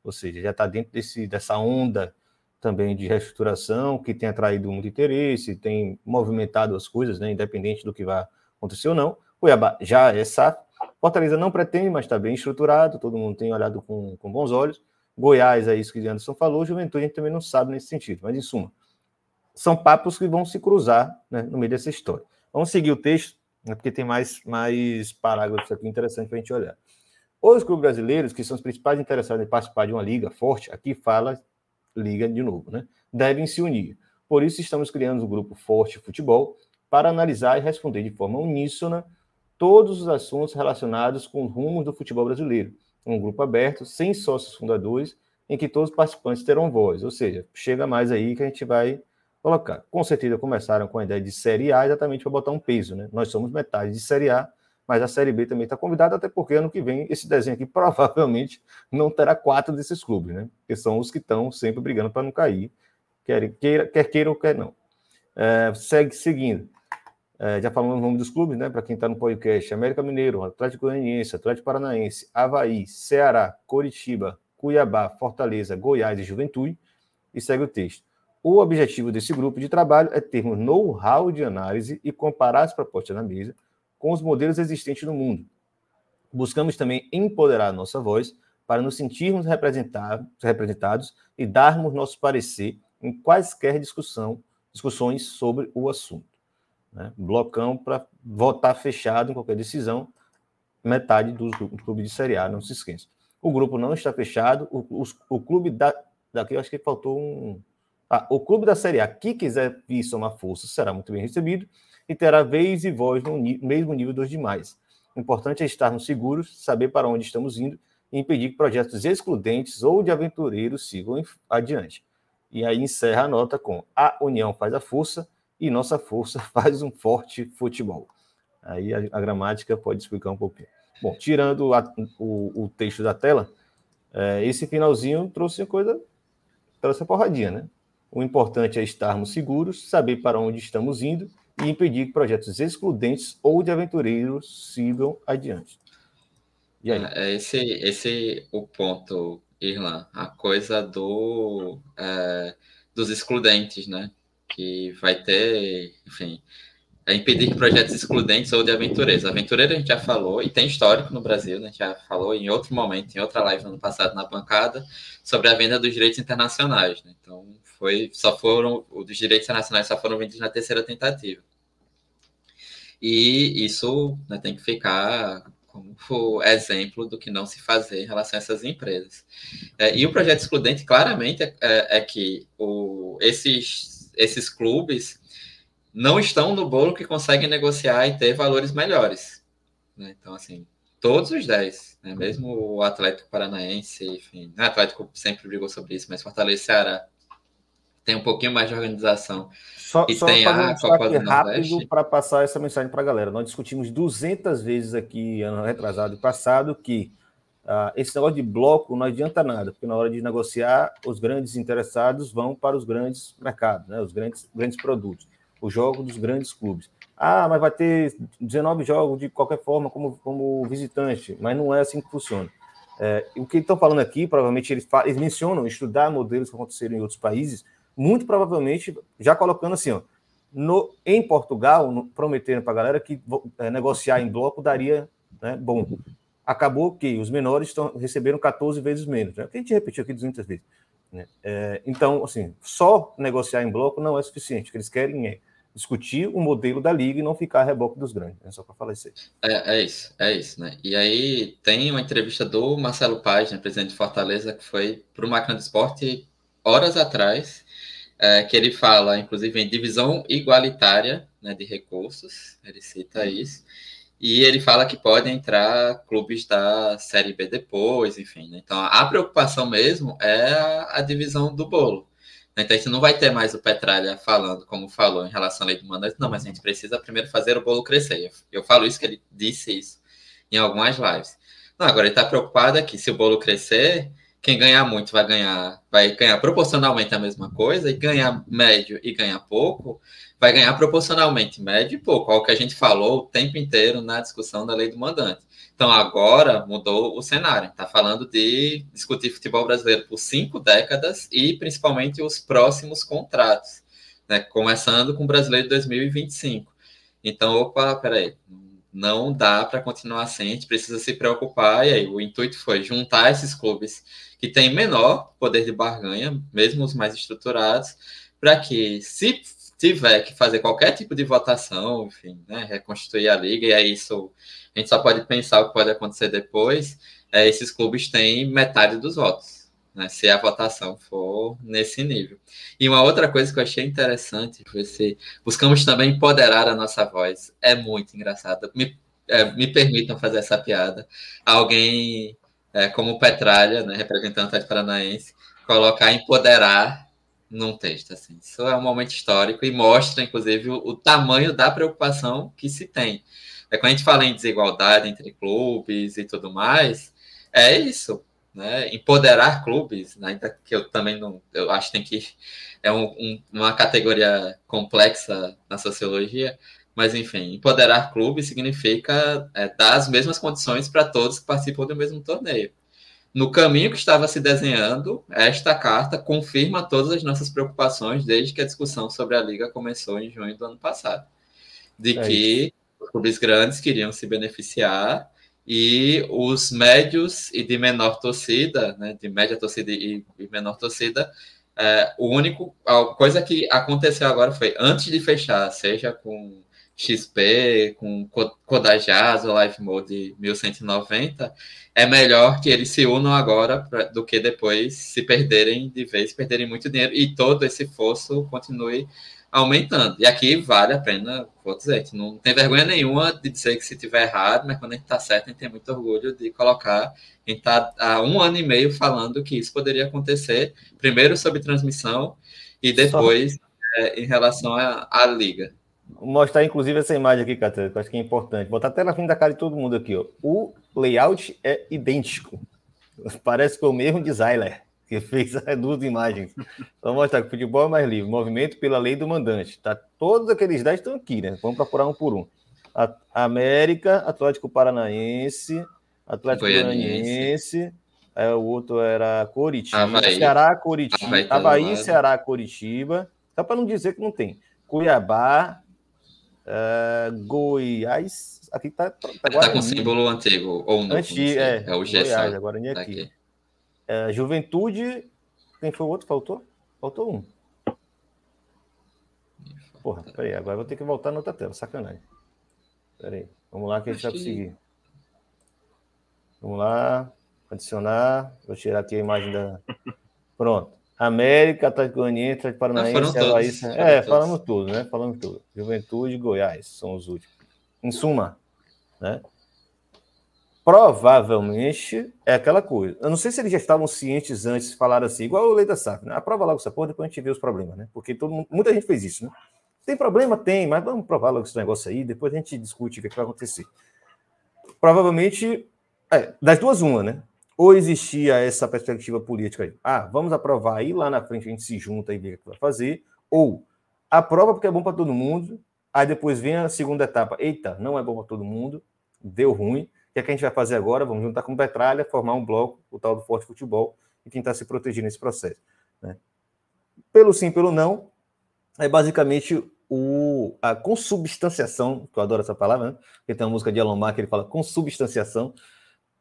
ou seja, já está dentro desse, dessa onda também de reestruturação, que tem atraído muito interesse, tem movimentado as coisas, né, independente do que vai acontecer ou não. Cuiabá já é SAF. Fortaleza não pretende, mas está bem estruturado, todo mundo tem olhado com, com bons olhos. Goiás, é isso que o Anderson falou, Juventude a gente também não sabe nesse sentido, mas em suma, são papos que vão se cruzar né, no meio dessa história. Vamos seguir o texto, né, porque tem mais, mais parágrafos aqui interessantes para a gente olhar. Os clubes brasileiros, que são os principais interessados em participar de uma liga forte, aqui fala liga de novo, né? Devem se unir. Por isso, estamos criando o grupo Forte Futebol para analisar e responder de forma uníssona todos os assuntos relacionados com os rumos do futebol brasileiro. Um grupo aberto, sem sócios fundadores, em que todos os participantes terão voz. Ou seja, chega mais aí que a gente vai colocar. Com certeza começaram com a ideia de Série A exatamente para botar um peso, né? Nós somos metade de Série A, mas a Série B também está convidada, até porque ano que vem esse desenho aqui provavelmente não terá quatro desses clubes, né? Que são os que estão sempre brigando para não cair, quer queira, quer queira ou quer não. É, segue seguindo. É, já falamos o nome dos clubes, né? Para quem está no podcast: América Mineiro, Atlético Goianiense, Atlético Paranaense, Havaí, Ceará, Coritiba, Cuiabá, Fortaleza, Goiás e Juventude. E segue o texto. O objetivo desse grupo de trabalho é termos know-how de análise e comparar as propostas na mesa com os modelos existentes no mundo. Buscamos também empoderar nossa voz para nos sentirmos representados, representados e darmos nosso parecer em quaisquer discussão, discussões sobre o assunto. Né? Blocão para votar fechado em qualquer decisão, metade do clube de Série A, não se esqueça. O grupo não está fechado, o, o, o clube da, daqui, eu acho que faltou um. Ah, o clube da Série A que quiser vir somar força será muito bem recebido e terá vez e voz no mesmo nível dos demais. O importante é estarmos seguros, saber para onde estamos indo e impedir que projetos excludentes ou de aventureiros sigam adiante. E aí encerra a nota com: a união faz a força e nossa força faz um forte futebol. Aí a, a gramática pode explicar um pouquinho. Bom, tirando a, o, o, texto da tela, é, esse finalzinho trouxe a coisa, trouxe a porradinha, né? O importante é estarmos seguros, saber para onde estamos indo e impedir que projetos excludentes ou de aventureiros sigam adiante. E aí? É esse, esse o ponto, Irlan, a coisa do, é, dos excludentes, né? Que vai ter, enfim, é impedir que projetos excludentes ou de aventureiros. Aventureiro a gente já falou, e tem histórico no Brasil, né? a gente já falou em outro momento, em outra live no ano passado na bancada, sobre a venda dos direitos internacionais. Né? Então, foi, só foram, os direitos internacionais só foram vendidos na terceira tentativa. E isso né, tem que ficar como exemplo do que não se fazer em relação a essas empresas. É, e o projeto excludente, claramente, é, é, que o, esses, esses clubes não estão no bolo que conseguem negociar e ter valores melhores. Né? Então, assim, todos os 10, né? mesmo o Atlético Paranaense, enfim, o Atlético sempre brigou sobre isso, mas Fortaleza e Ceará tem um pouquinho mais de organização. Só, e só tem a Copa do rápido para passar essa mensagem para a galera. Nós discutimos 200 vezes aqui, ano retrasado e passado, que uh, esse negócio de bloco não adianta nada, porque na hora de negociar, os grandes interessados vão para os grandes mercados, né, os grandes, grandes produtos o jogo dos grandes clubes. Ah, mas vai ter 19 jogos de qualquer forma como, como visitante, mas não é assim que funciona. É, o que estão falando aqui, provavelmente eles, eles, mencionam estudar modelos que aconteceram em outros países, muito provavelmente já colocando assim, ó, no, em Portugal, no, prometendo para a galera que é, negociar em bloco daria né, bom. Acabou que os menores tão, receberam 14 vezes menos, né? que a gente repetiu aqui 200 vezes. Né? É, então, assim, só negociar em bloco não é suficiente. O que eles querem é discutir o modelo da liga e não ficar a reboque dos grandes. É só para falar isso aí. É, é, isso, é isso, né? E aí tem uma entrevista do Marcelo Paz, né, presidente de Fortaleza, que foi para o Máquina do Esporte horas atrás, é, que ele fala, inclusive, em divisão igualitária né, de recursos, ele cita isso, e ele fala que podem entrar clubes da Série B depois, enfim. Né? Então, a preocupação mesmo é a, divisão do bolo. Então, a gente não vai ter mais o Petralha falando, como falou, em relação à lei do mandante. Não, mas a gente precisa primeiro fazer o bolo crescer. Eu, eu falo isso, que ele disse isso em algumas lives. Não, agora ele está preocupado que se o bolo crescer, quem ganhar muito vai ganhar, vai ganhar proporcionalmente a mesma coisa, e ganhar médio e ganhar pouco, vai ganhar proporcionalmente médio e pouco, ao que a gente falou o tempo inteiro na discussão da lei do mandante. Então agora mudou o cenário. Está falando de discutir futebol brasileiro por cinco décadas e principalmente os próximos contratos, né? Começando com o brasileiro de 2025. Então, opa, peraí, não dá para continuar assim, a gente precisa se preocupar. E aí, o intuito foi juntar esses clubes que têm menor poder de barganha, mesmo os mais estruturados, para que, se tiver que fazer qualquer tipo de votação, enfim, né, reconstituir a liga, e aí isso a gente só pode pensar o que pode acontecer depois, é, esses clubes têm metade dos votos, né, se a votação for nesse nível. E uma outra coisa que eu achei interessante foi se buscamos também empoderar a nossa voz. É muito engraçado. Me, é, me permitam fazer essa piada. Alguém é, como Petralha, né, representante paranaense, colocar empoderar num texto. Assim. Isso é um momento histórico e mostra, inclusive, o, o, tamanho da preocupação que se tem. É, quando a gente fala em desigualdade entre clubes e tudo mais, é isso. Né? Empoderar clubes, né? que eu também não. Eu acho que tem que. É um, um, uma categoria complexa na sociologia, mas enfim, empoderar clubes significa é, dar as mesmas condições para todos que participam do mesmo torneio. No caminho que estava se desenhando, esta carta confirma todas as nossas preocupações desde que a discussão sobre a liga começou em junho do ano passado. De é que isso. os clubes grandes queriam se beneficiar e os médios e de menor torcida, né, de média torcida e, e menor torcida, é, o único a coisa que aconteceu agora foi antes de fechar, seja com XP, com Codajaz ou Live Mode 1190, é melhor que eles se unam agora pra, do que depois se perderem de vez, perderem muito dinheiro e todo esse fosso continue aumentando. E aqui vale a pena, vou dizer, que não tem vergonha nenhuma de dizer que se tiver errado, mas quando a gente está certo, a gente tem muito orgulho de colocar. A gente está há um ano e meio falando que isso poderia acontecer, primeiro sobre transmissão e depois é, em relação à liga. Vou mostrar, inclusive, essa imagem aqui, Catarina, que eu acho que é importante. Botar até na frente da cara de todo mundo aqui. Ó. O layout é idêntico. Parece que é o mesmo designer que fez as duas imagens. Vamos mostrar que o futebol é mais livre. Movimento pela lei do mandante. Tá, todos aqueles 10 estão aqui, né? Vamos procurar um por um. A, América, Atlético Paranaense, Atlético Goianiense. É, o outro era Coritiba. Havaí. Ceará, Coritiba. Havaí, Havaí Ceará, Coritiba. Só para não dizer que não tem. Cuiabá, uh, Goiás. Aqui tá, tá, tá com símbolo antigo ou não? Antigo, é, é o. Goiás, agora nem aqui. aqui. É, Juventude. Quem foi o outro? Faltou? Faltou um. Porra, peraí, agora vou ter que voltar na outra tela, sacanagem. Peraí, vamos lá que a gente vai conseguir. Vamos lá, adicionar. Vou tirar aqui a imagem da. Pronto. América, Atlético Goianiense, Atlético Paranaense, Havaí. É, falamos tudo, né? Falamos tudo. Juventude, Goiás são os últimos. Em suma, né? provavelmente é aquela coisa. Eu não sei se eles já estavam cientes antes de falar assim, igual o lei da SAF, né? Aprova logo essa porra, depois a gente vê os problemas, né? Porque todo mundo, muita gente fez isso, né? Tem problema? Tem, mas vamos provar logo esse negócio aí, depois a gente discute o que, é que vai acontecer. Provavelmente, é, das duas, uma, né? Ou existia essa perspectiva política aí, ah, vamos aprovar aí, lá na frente a gente se junta e vê o que vai fazer, ou aprova porque é bom para todo mundo, aí depois vem a segunda etapa, eita, não é bom para todo mundo, deu ruim, que é que a gente vai fazer agora? Vamos juntar com Petralha, formar um bloco, o tal do Forte Futebol, e tentar se proteger nesse processo. Né? Pelo sim, pelo não, é basicamente o, a consubstanciação, que eu adoro essa palavra, né? porque tem uma música de Alomar que ele fala consubstanciação,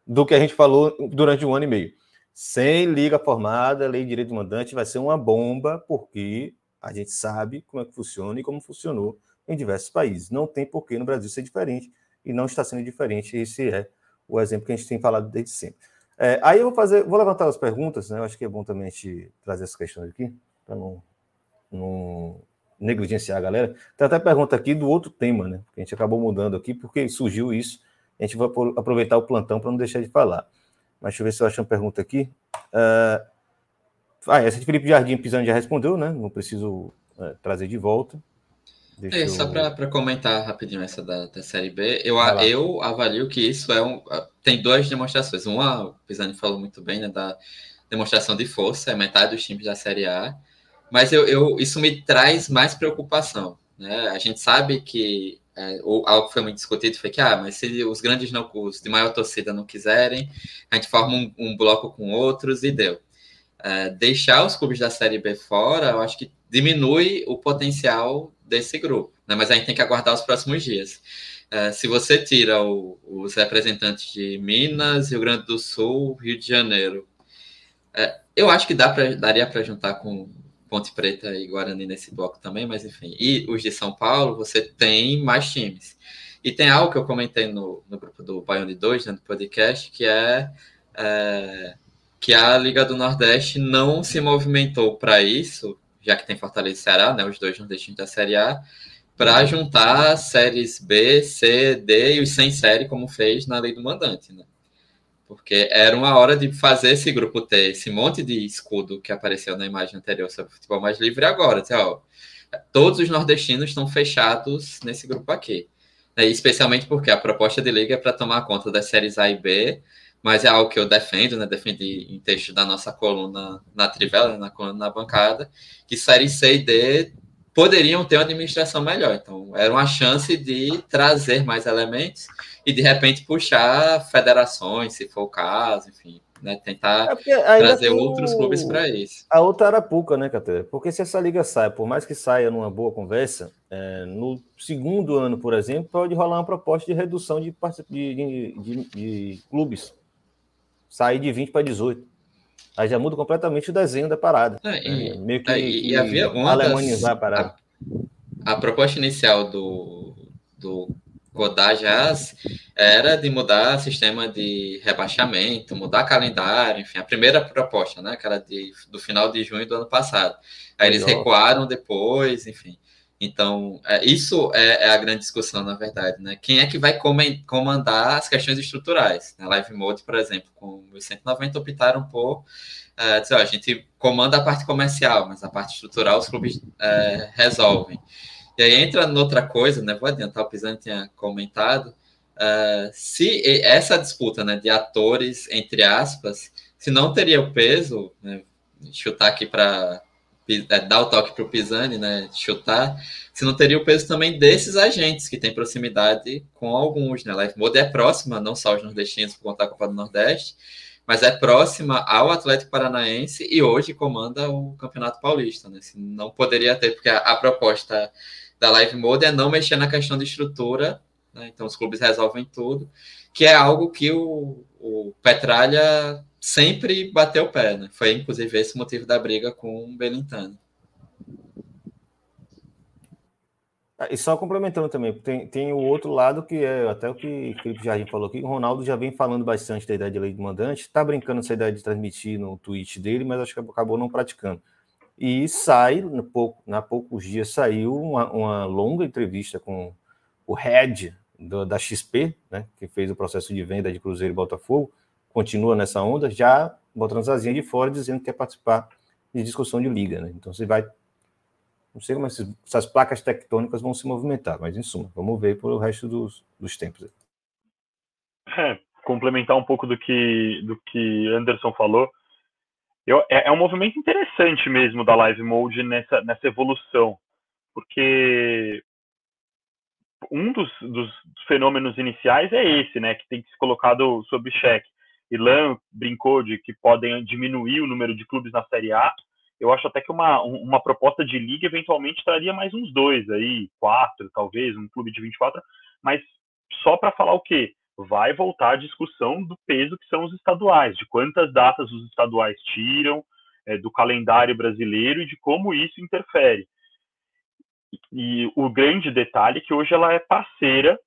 do que a gente falou durante um ano e meio. Sem liga formada, lei de direito mandante vai ser uma bomba, porque a gente sabe como é que funciona e como funcionou em diversos países. Não tem por que no Brasil ser diferente e não está sendo diferente. Esse é o exemplo que a gente tem falado desde sempre. É, aí eu vou fazer, vou levantar as perguntas, né? Eu acho que é bom também a gente trazer essas questões aqui, para não, não negligenciar a galera. Tem até pergunta aqui do outro tema, né? Que a gente acabou mudando aqui, porque surgiu isso. A gente vai aproveitar o plantão para não deixar de falar. Mas deixa eu ver se eu acho uma pergunta aqui. Uh, ah, essa de Felipe Jardim Pisando já respondeu, né? Não preciso uh, trazer de volta. Deixa é, eu... só para comentar rapidinho essa da, da Série B, eu, eu avalio que isso é um. Tem duas demonstrações. Uma, o Pisani falou muito bem, né, da demonstração de força, é metade dos times da Série A. Mas eu, eu, isso me traz mais preocupação. Né? A gente sabe que é, ou, algo que foi muito discutido foi que, ah, mas se os grandes não, os de maior torcida não quiserem, a gente forma um, um bloco com outros e deu. É, deixar os clubes da Série B fora, eu acho que diminui o potencial desse grupo, né? mas a gente tem que aguardar os próximos dias. Uh, se você tira o, os representantes de Minas, Rio Grande do Sul, Rio de Janeiro, uh, eu acho que dá pra, daria para juntar com Ponte Preta e Guarani nesse bloco também, mas enfim. E os de São Paulo, você tem mais times. E tem algo que eu comentei no, no grupo do Baione 2, né, no podcast, que é, é que a Liga do Nordeste não se movimentou para isso já que tem Fortaleza e Ceará, né, os dois nordestinos da Série A, para juntar séries B, C, D e os sem série, como fez na lei do mandante, né? Porque era uma hora de fazer esse grupo ter esse monte de escudo que apareceu na imagem anterior sobre futebol mais livre agora. Dizer, ó, todos os nordestinos estão fechados nesse grupo aqui. Né? Especialmente porque a proposta de liga é para tomar conta das séries A e B mas é algo que eu defendo, né? Defendi em texto da nossa coluna na Trivela, na coluna na bancada, que série C e D poderiam ter uma administração melhor. Então, era uma chance de trazer mais elementos e, de repente, puxar federações, se for o caso, enfim, né? Tentar é trazer outros clubes para isso. A outra Arapuca, né, Caté? Porque se essa liga sai, por mais que saia numa boa conversa, é, no segundo ano, por exemplo, pode rolar uma proposta de redução de, de, de, de clubes. Sair de 20 para 18. Aí já muda completamente o desenho da parada. É, e, é, meio que, é, e, havia uma alemanizar a parada. A, a proposta inicial do, do Godard Jazz era de mudar sistema de rebaixamento, mudar calendário, enfim, a primeira proposta, né, que era de, do final de junho do ano passado. Aí eles recuaram depois, enfim. Então, é, isso é, é, a grande discussão, na verdade, né? Quem é que vai comandar as questões estruturais? Na Live Mode, por exemplo, com os 190 optaram por é, dizer, ó, a gente comanda a parte comercial, mas a parte estrutural os clubes é, resolvem. E aí entra noutra coisa, né? Vou adiantar, o Pisani tinha comentado. Uh, se essa disputa né, de atores, entre aspas, se não teria o peso, né, chutar aqui para é, dar o toque para o Pisani, né, chutar, se não teria o peso também desses agentes que têm proximidade com alguns. Né? Life Mode é próxima, não só os nordestinos por conta da Copa do Nordeste, mas é próxima ao Atlético Paranaense e hoje comanda o Campeonato Paulista. Né? Se não poderia ter, porque a, a proposta da Live Mode é não mexer na questão de estrutura, né? então os clubes resolvem tudo, que é algo que o, o Petralha sempre bateu o pé, né? Foi inclusive esse motivo da briga com o Belintano. Ah, e só complementando também, tem, tem o outro lado que é até o que Felipe Jardim falou aqui, o Ronaldo já vem falando bastante da ideia de lei do mandante, está brincando essa ideia de transmitir no tweet dele, mas acho que acabou não praticando. E sai, na pouco, na poucos dias, saiu uma, uma longa entrevista com o head do, da XP, né, que fez o processo de venda de Cruzeiro e Botafogo, continua nessa onda, já botando as asinhas de fora, dizendo que quer participar de discussão de liga. Né? Então você vai. Não sei como essas placas tectônicas vão se movimentar, mas em suma, vamos ver por o resto dos, dos tempos. É, complementar um pouco do que, do que Anderson falou. Eu, é, é, um movimento interessante mesmo da Live Mode nessa, nessa evolução, porque um dos, dos, fenômenos iniciais é esse, né, que tem que ser colocado sob cheque. Ilan brincou de que podem diminuir o número de clubes na Série A. Eu acho até que uma, uma proposta de liga eventualmente traria mais uns dois aí, quatro, talvez, um clube de 24, mas só para falar o quê? vai voltar a discussão do peso que são os estaduais, de quantas datas os estaduais tiram é, do calendário brasileiro e de como isso interfere. E o grande detalhe é que hoje ela é parceira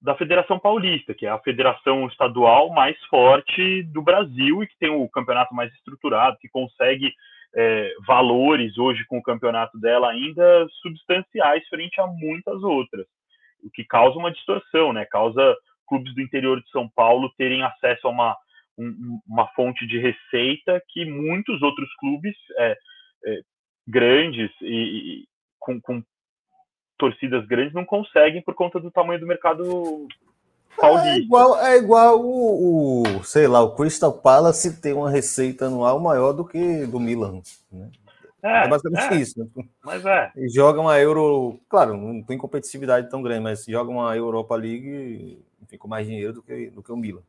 da Federação Paulista, que é a federação estadual mais forte do Brasil e que tem o campeonato mais estruturado, que consegue é, valores hoje com o campeonato dela ainda substanciais frente a muitas outras, o que causa uma distorção, né? Causa clubes do interior de São Paulo terem acesso a uma, um, uma fonte de receita que muitos outros clubes é, é, grandes e, e com, com, torcidas grandes não conseguem por conta do tamanho do mercado paulista. É igual, é igual o, o, sei lá, o Crystal Palace tem uma receita anual maior do que do Milan. Né? É, é, basicamente é, isso. Né? Mas é. E joga uma Euro. Claro, não tem competitividade tão grande, mas joga uma Europa League enfim, com mais dinheiro do que, do que o Milan.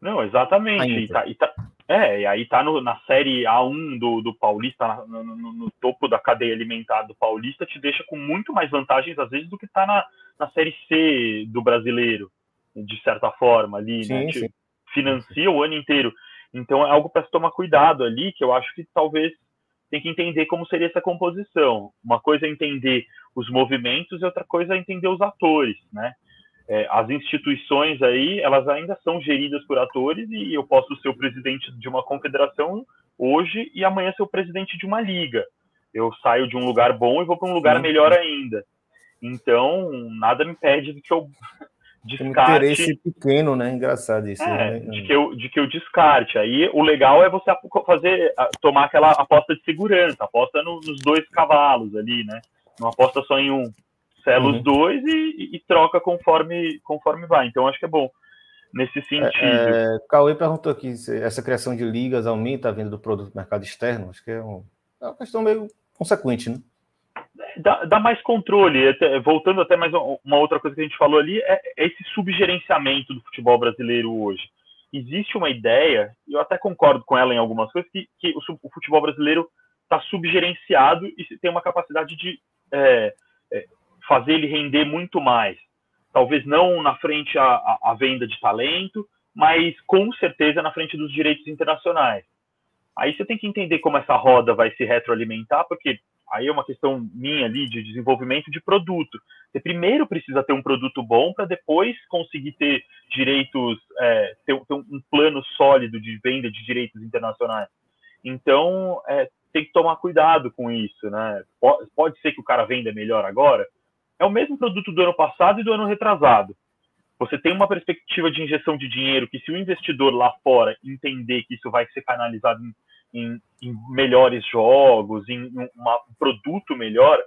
Não, exatamente. E tá, e tá, é, e aí tá no, na série A1 do, do Paulista, no, no, no, topo da cadeia alimentar do Paulista, te deixa com muito mais vantagens, às vezes, do que tá na, na série C do brasileiro, de certa forma, ali, né? sim, né? Sim. Financia o ano inteiro. Então é algo para se tomar cuidado ali, que eu acho que talvez tem que entender como seria essa composição. Uma coisa é entender os movimentos e outra coisa é entender os atores, né? É, as instituições aí, elas ainda são geridas por atores e eu posso ser o presidente de uma confederação hoje e amanhã ser o presidente de uma liga. Eu saio de um lugar bom e vou para um lugar Sim. melhor ainda. Então, nada me impede de que eu descarte. Um interesse pequeno, né? Engraçado isso. É, né? de, que eu, de que eu descarte. Aí o legal é você fazer, tomar aquela aposta de segurança, aposta no, nos dois cavalos ali, né? Não aposta só em um sela uhum. os dois e, e, troca conforme, conforme vai. Então, acho que é bom nesse sentido. É, é, Cauê perguntou aqui se essa criação de ligas aumenta a venda do produto no mercado externo. Acho que é, um, é uma questão meio consequente, né? Dá, dá mais controle. Até, voltando até mais uma outra coisa que a gente falou ali, é, é esse subgerenciamento do futebol brasileiro hoje. existe uma ideia, e eu até concordo com ela em algumas coisas, que, que o, o futebol brasileiro está subgerenciado e tem uma capacidade de é, é, fazer ele render muito mais. Talvez não na frente a, venda de talento, mas com certeza na frente dos direitos internacionais. Aí você tem que entender como essa roda vai se retroalimentar, porque aí é uma questão minha ali de desenvolvimento de produto. Você primeiro precisa ter um produto bom para depois conseguir ter direitos, é, ter, ter, um plano sólido de venda de direitos internacionais. Então, é, tem que tomar cuidado com isso, né? Pode ser que o cara venda melhor agora. É o mesmo produto do ano passado e do ano retrasado. Você tem uma perspectiva de injeção de dinheiro que, se o investidor lá fora entender que isso vai ser canalizado em em, em melhores jogos, em, uma, um produto melhor,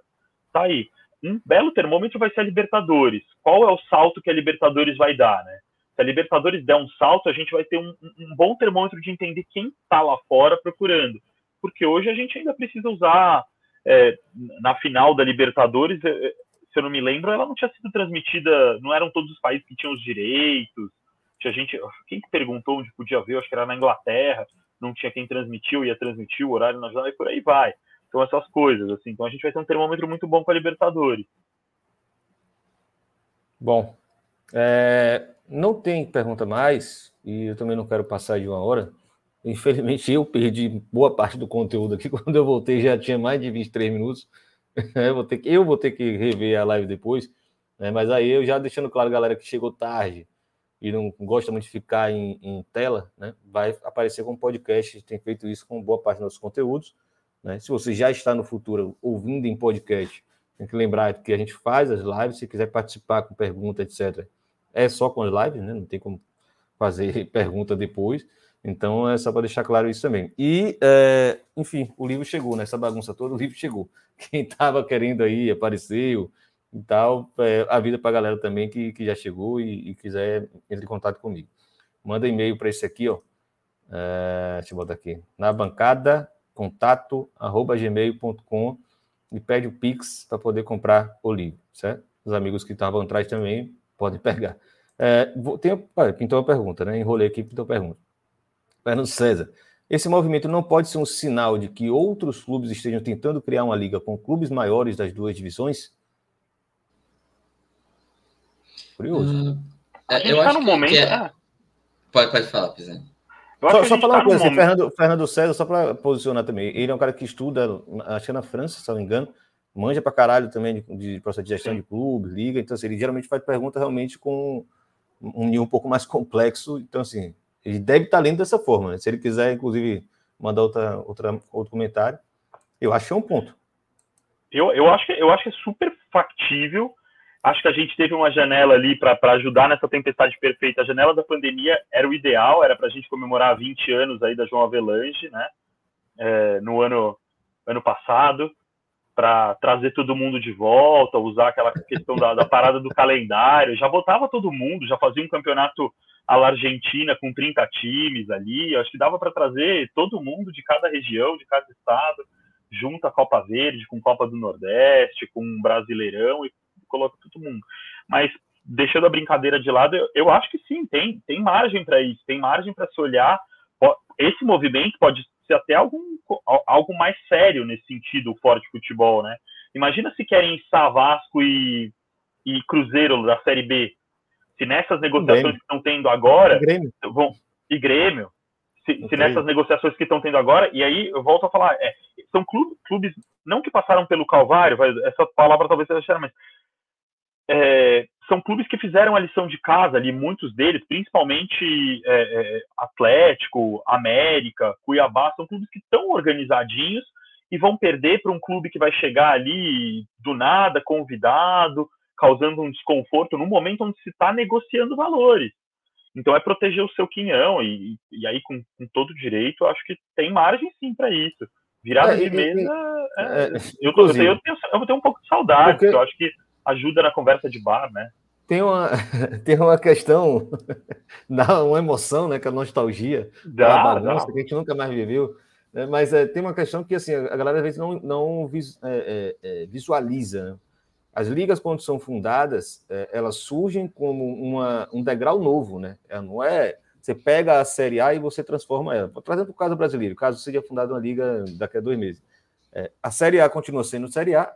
tá aí. Um belo termômetro vai ser a Libertadores. Qual é o salto que a Libertadores vai dar, né? Se a Libertadores der um salto, a gente vai ter um, um bom termômetro de entender quem está lá fora procurando. Porque hoje a gente ainda precisa usar, é, na final da Libertadores, é, é, se eu não me lembro, ela não tinha sido transmitida, não eram todos os países que tinham os direitos. Tinha gente, quem que perguntou onde podia ver? Eu acho que era na Inglaterra não tinha quem transmitiu, ia transmitir o horário na jornada e por aí vai. Então, essas coisas, assim. Então, a gente vai ter um termômetro muito bom com a Libertadores. Bom, é, não tem pergunta mais, e eu também não quero passar de uma hora. Infelizmente, eu perdi boa parte do conteúdo aqui. Quando eu voltei, já tinha mais de 23 minutos. eu, vou ter que, eu vou ter que rever a live depois. Né? Mas aí, eu já deixando claro, galera, que chegou tarde e não gosta muito de ficar em, em, tela, né, vai aparecer como podcast. Tem feito isso com boa parte dos nossos conteúdos. Né? Se você já está no futuro ouvindo em podcast, tem que lembrar que a gente faz as lives. Se quiser participar com pergunta, etc., é só com as lives, né? não tem como fazer pergunta depois. Então é só para deixar claro isso também. E, é, enfim, o livro chegou, nessa bagunça toda, o livro chegou. Quem estava querendo aí apareceu e tal. É, a vida para a galera também que, que já chegou e, e quiser entrar em contato comigo. Manda e-mail para esse aqui, ó. É, deixa eu botar aqui. Na bancada, contato, arroba gmail.com e pede o Pix para poder comprar o livro, certo? Os amigos que estavam atrás também podem pegar. É, vou, tem, olha, pintou uma pergunta, né? Enrolei aqui, pintou uma pergunta. Fernando César. Esse movimento não pode ser um sinal de que outros clubes estejam tentando criar uma liga com clubes maiores das duas divisões? Curioso. Uh, eu tá acho no que, momento. Que é... é... Pode, pode falar, Pizan. Só, só falar tá uma coisa, assim, Fernando, Fernando César, só para posicionar também, ele é um cara que estuda, acho que é na França, se não me engano, manja para caralho também de, de, processo de gestão de clube, liga, então assim, ele geralmente faz pergunta realmente com um nível um pouco mais complexo, então assim, ele deve estar lendo dessa forma, né? se ele quiser, inclusive, mandar outra, outra, outro comentário, eu acho que é um ponto. Eu, eu, acho que, eu acho que é super factível, Acho que a gente teve uma janela ali para ajudar nessa tempestade perfeita. A janela da pandemia era o ideal, era para a gente comemorar 20 anos aí da João Avelange, né? É, no ano, ano passado, para trazer todo mundo de volta, usar aquela questão da, da, parada do calendário. Já botava todo mundo, já fazia um campeonato la Argentina com 30 times ali. Acho que dava para trazer todo mundo de cada região, de cada estado, junto à Copa Verde, com Copa do Nordeste, com um Brasileirão e coloca todo mundo. Mas deixando a brincadeira de lado, eu, eu acho que sim, tem, tem margem para isso, tem margem para se olhar. Esse movimento pode ser até algum, algo mais sério nesse sentido, o forte futebol, né? Imagina se querem Savasco e, e Cruzeiro da Série B. Se nessas negociações que estão tendo agora. Grêmio. Vão, e Grêmio. Se, se nessas negociações que estão tendo agora, e aí eu volto a falar, é, são clubes, clubes, não que passaram pelo Calvário, essa palavra talvez seja mas é, são clubes que fizeram a lição de casa ali, muitos deles, principalmente é, é, Atlético, América, Cuiabá, são clubes que estão organizadinhos e vão perder para um clube que vai chegar ali do nada, convidado, causando um desconforto no momento onde se está negociando valores. Então é proteger o seu quinhão e, e aí com, com todo direito, acho que tem margem sim para isso. Virada é, de mesa, é, é, eu, eu, tenho, eu, tenho, eu vou ter um pouco de saudade, porque... eu acho que ajuda na conversa de bar, né? Tem uma, tem uma questão, dá uma emoção, né? Que é a nostalgia, dá, bagunça dá. que a gente nunca mais viveu. Né? Mas é, tem uma questão que assim, a galera às vezes não, não é, é, visualiza. Né? As ligas, quando são fundadas, é, elas surgem como uma, um degrau novo, né? Ela não é Você pega a Série A e você transforma ela. Trazendo para o caso brasileiro, caso seja fundada uma liga daqui a dois meses. É, a Série A continua sendo Série A,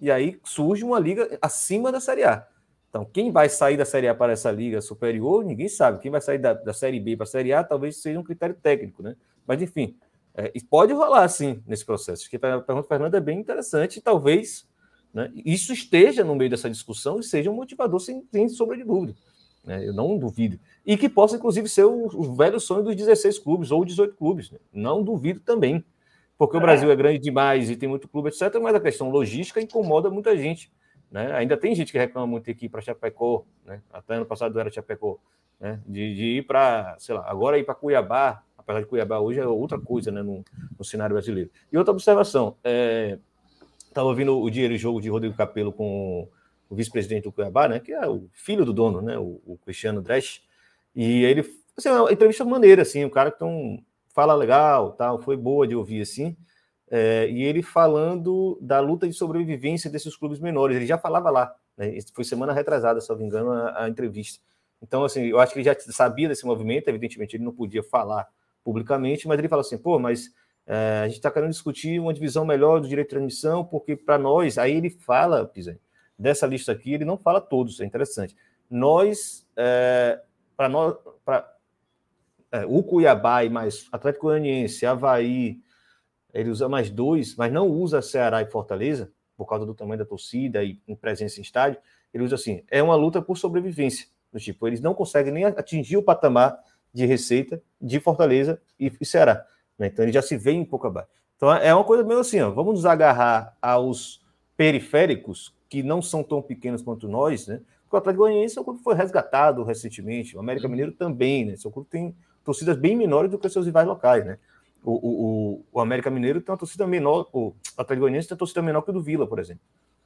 e aí surge uma liga acima da Série A. Então, quem vai sair da Série A para essa liga superior, ninguém sabe. Quem vai sair da, da Série B para a Série A, talvez seja um critério técnico, né? Mas, enfim, é, pode rolar, sim, nesse processo. Acho que a pergunta do Fernando é bem interessante talvez né, isso esteja no meio dessa discussão e seja um motivador, sem, sem sombra de dúvida. Né? Eu não duvido. E que possa, inclusive, ser o, o velho sonho dos 16 clubes ou 18 clubes. Né? Não duvido também. Porque o Brasil é grande demais e tem muito clube, etc. Mas a questão logística incomoda muita gente. Né? Ainda tem gente que reclama muito aqui para Chapecó, né? até ano passado era Chapecó, né? de, de ir para, sei lá, agora ir para Cuiabá, apesar de Cuiabá hoje é outra coisa né? no, no cenário brasileiro. E outra observação, estava é, ouvindo o dinheiro e jogo de Rodrigo Capello com o vice-presidente do Cuiabá, né? que é o filho do dono, né? o, o Cristiano Dresch, e ele, assim, uma entrevista maneira, assim, o cara que tão, fala legal, tal, foi boa de ouvir, assim, é, e ele falando da luta de sobrevivência desses clubes menores. Ele já falava lá, né? foi semana retrasada, se não me engano, a, a, entrevista. Então, assim, eu acho que ele já sabia desse movimento, evidentemente ele não podia falar publicamente, mas ele fala assim, pô, mas é, a gente está querendo discutir uma divisão melhor do direito de transmissão, porque para nós, aí ele fala, Pizan, dessa lista aqui, ele não fala todos, é interessante. Nós, é, para nós, pra, é, o Cuiabá e mais Atlético Goianiense, Havaí, ele usa mais dois, mas não usa Ceará e Fortaleza, por causa do tamanho da torcida e em presença em estádio, ele usa assim, é uma luta por sobrevivência. Do tipo, eles não conseguem nem atingir o patamar de receita de Fortaleza e, e Ceará. Né? Então ele já se vê um pouco abaixo. Então é uma coisa meio assim, ó, vamos nos agarrar aos periféricos, que não são tão pequenos quanto nós, né? Porque o Atlético Goianiense é um clube que foi resgatado recentemente, o América uhum. Mineiro também, né? Seu clube tem torcidas bem menores do que os seus rivais locais, né? O, o, o América Mineiro tem uma torcida menor, o Atlético Goianiense tem uma torcida menor que o do Vila, por exemplo.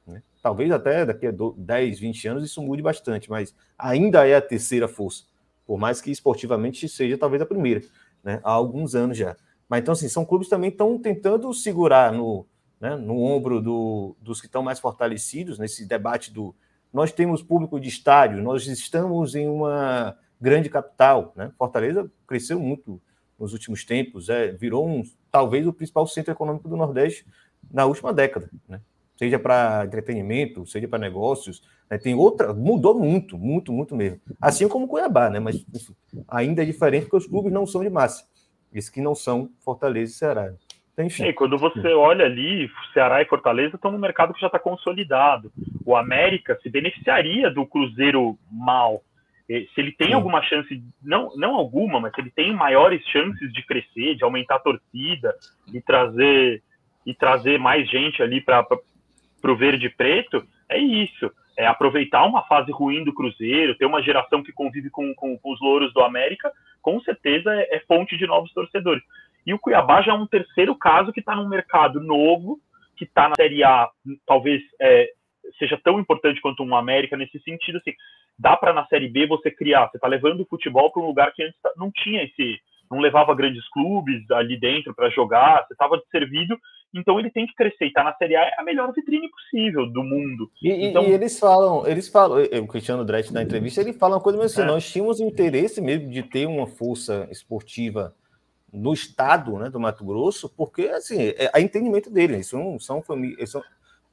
Né? Talvez até daqui a 10, 20 anos isso mude bastante, mas ainda é a terceira força, por mais que esportivamente seja talvez a primeira, né? há alguns anos já. Mas então, assim, são clubes também estão tentando segurar no, né, no ombro do, dos que estão mais fortalecidos nesse debate do nós temos público de estádio, nós estamos em uma grande capital, né? Fortaleza cresceu muito nos últimos tempos, é, virou um, talvez o principal centro econômico do Nordeste na última década, né? Seja para entretenimento, seja para negócios, né? tem outra, mudou muito, muito, muito mesmo. Assim como Cuiabá, né? Mas enfim, ainda é diferente porque os clubes não são de massa, esses que não são Fortaleza e Ceará. Então, enfim. Quando você olha ali, Ceará e Fortaleza estão no mercado que já está consolidado. O América se beneficiaria do Cruzeiro mal se ele tem alguma chance, não, não alguma, mas se ele tem maiores chances de crescer, de aumentar a torcida e trazer e trazer mais gente ali para o verde e preto, é isso. É aproveitar uma fase ruim do Cruzeiro, ter uma geração que convive com, com, com os louros do América, com certeza é, é, fonte de novos torcedores. E o Cuiabá já é um terceiro caso que está num mercado novo, que está na Série A, talvez é, seja tão importante quanto um América nesse sentido, assim, dá para na Série B você criar, você está levando o futebol para um lugar que antes não tinha esse, não levava grandes clubes ali dentro para jogar, você estava servido, então ele tem que crescer. E tá na Série A é a melhor vitrine possível do mundo. E, então, e eles falam, eles falam, o Cristiano Dresch na entrevista, ele fala uma coisa assim, é. nós tínhamos interesse mesmo de ter uma força esportiva no estado né, do Mato Grosso, porque assim, é, é entendimento dele, eles são, são famílias, são,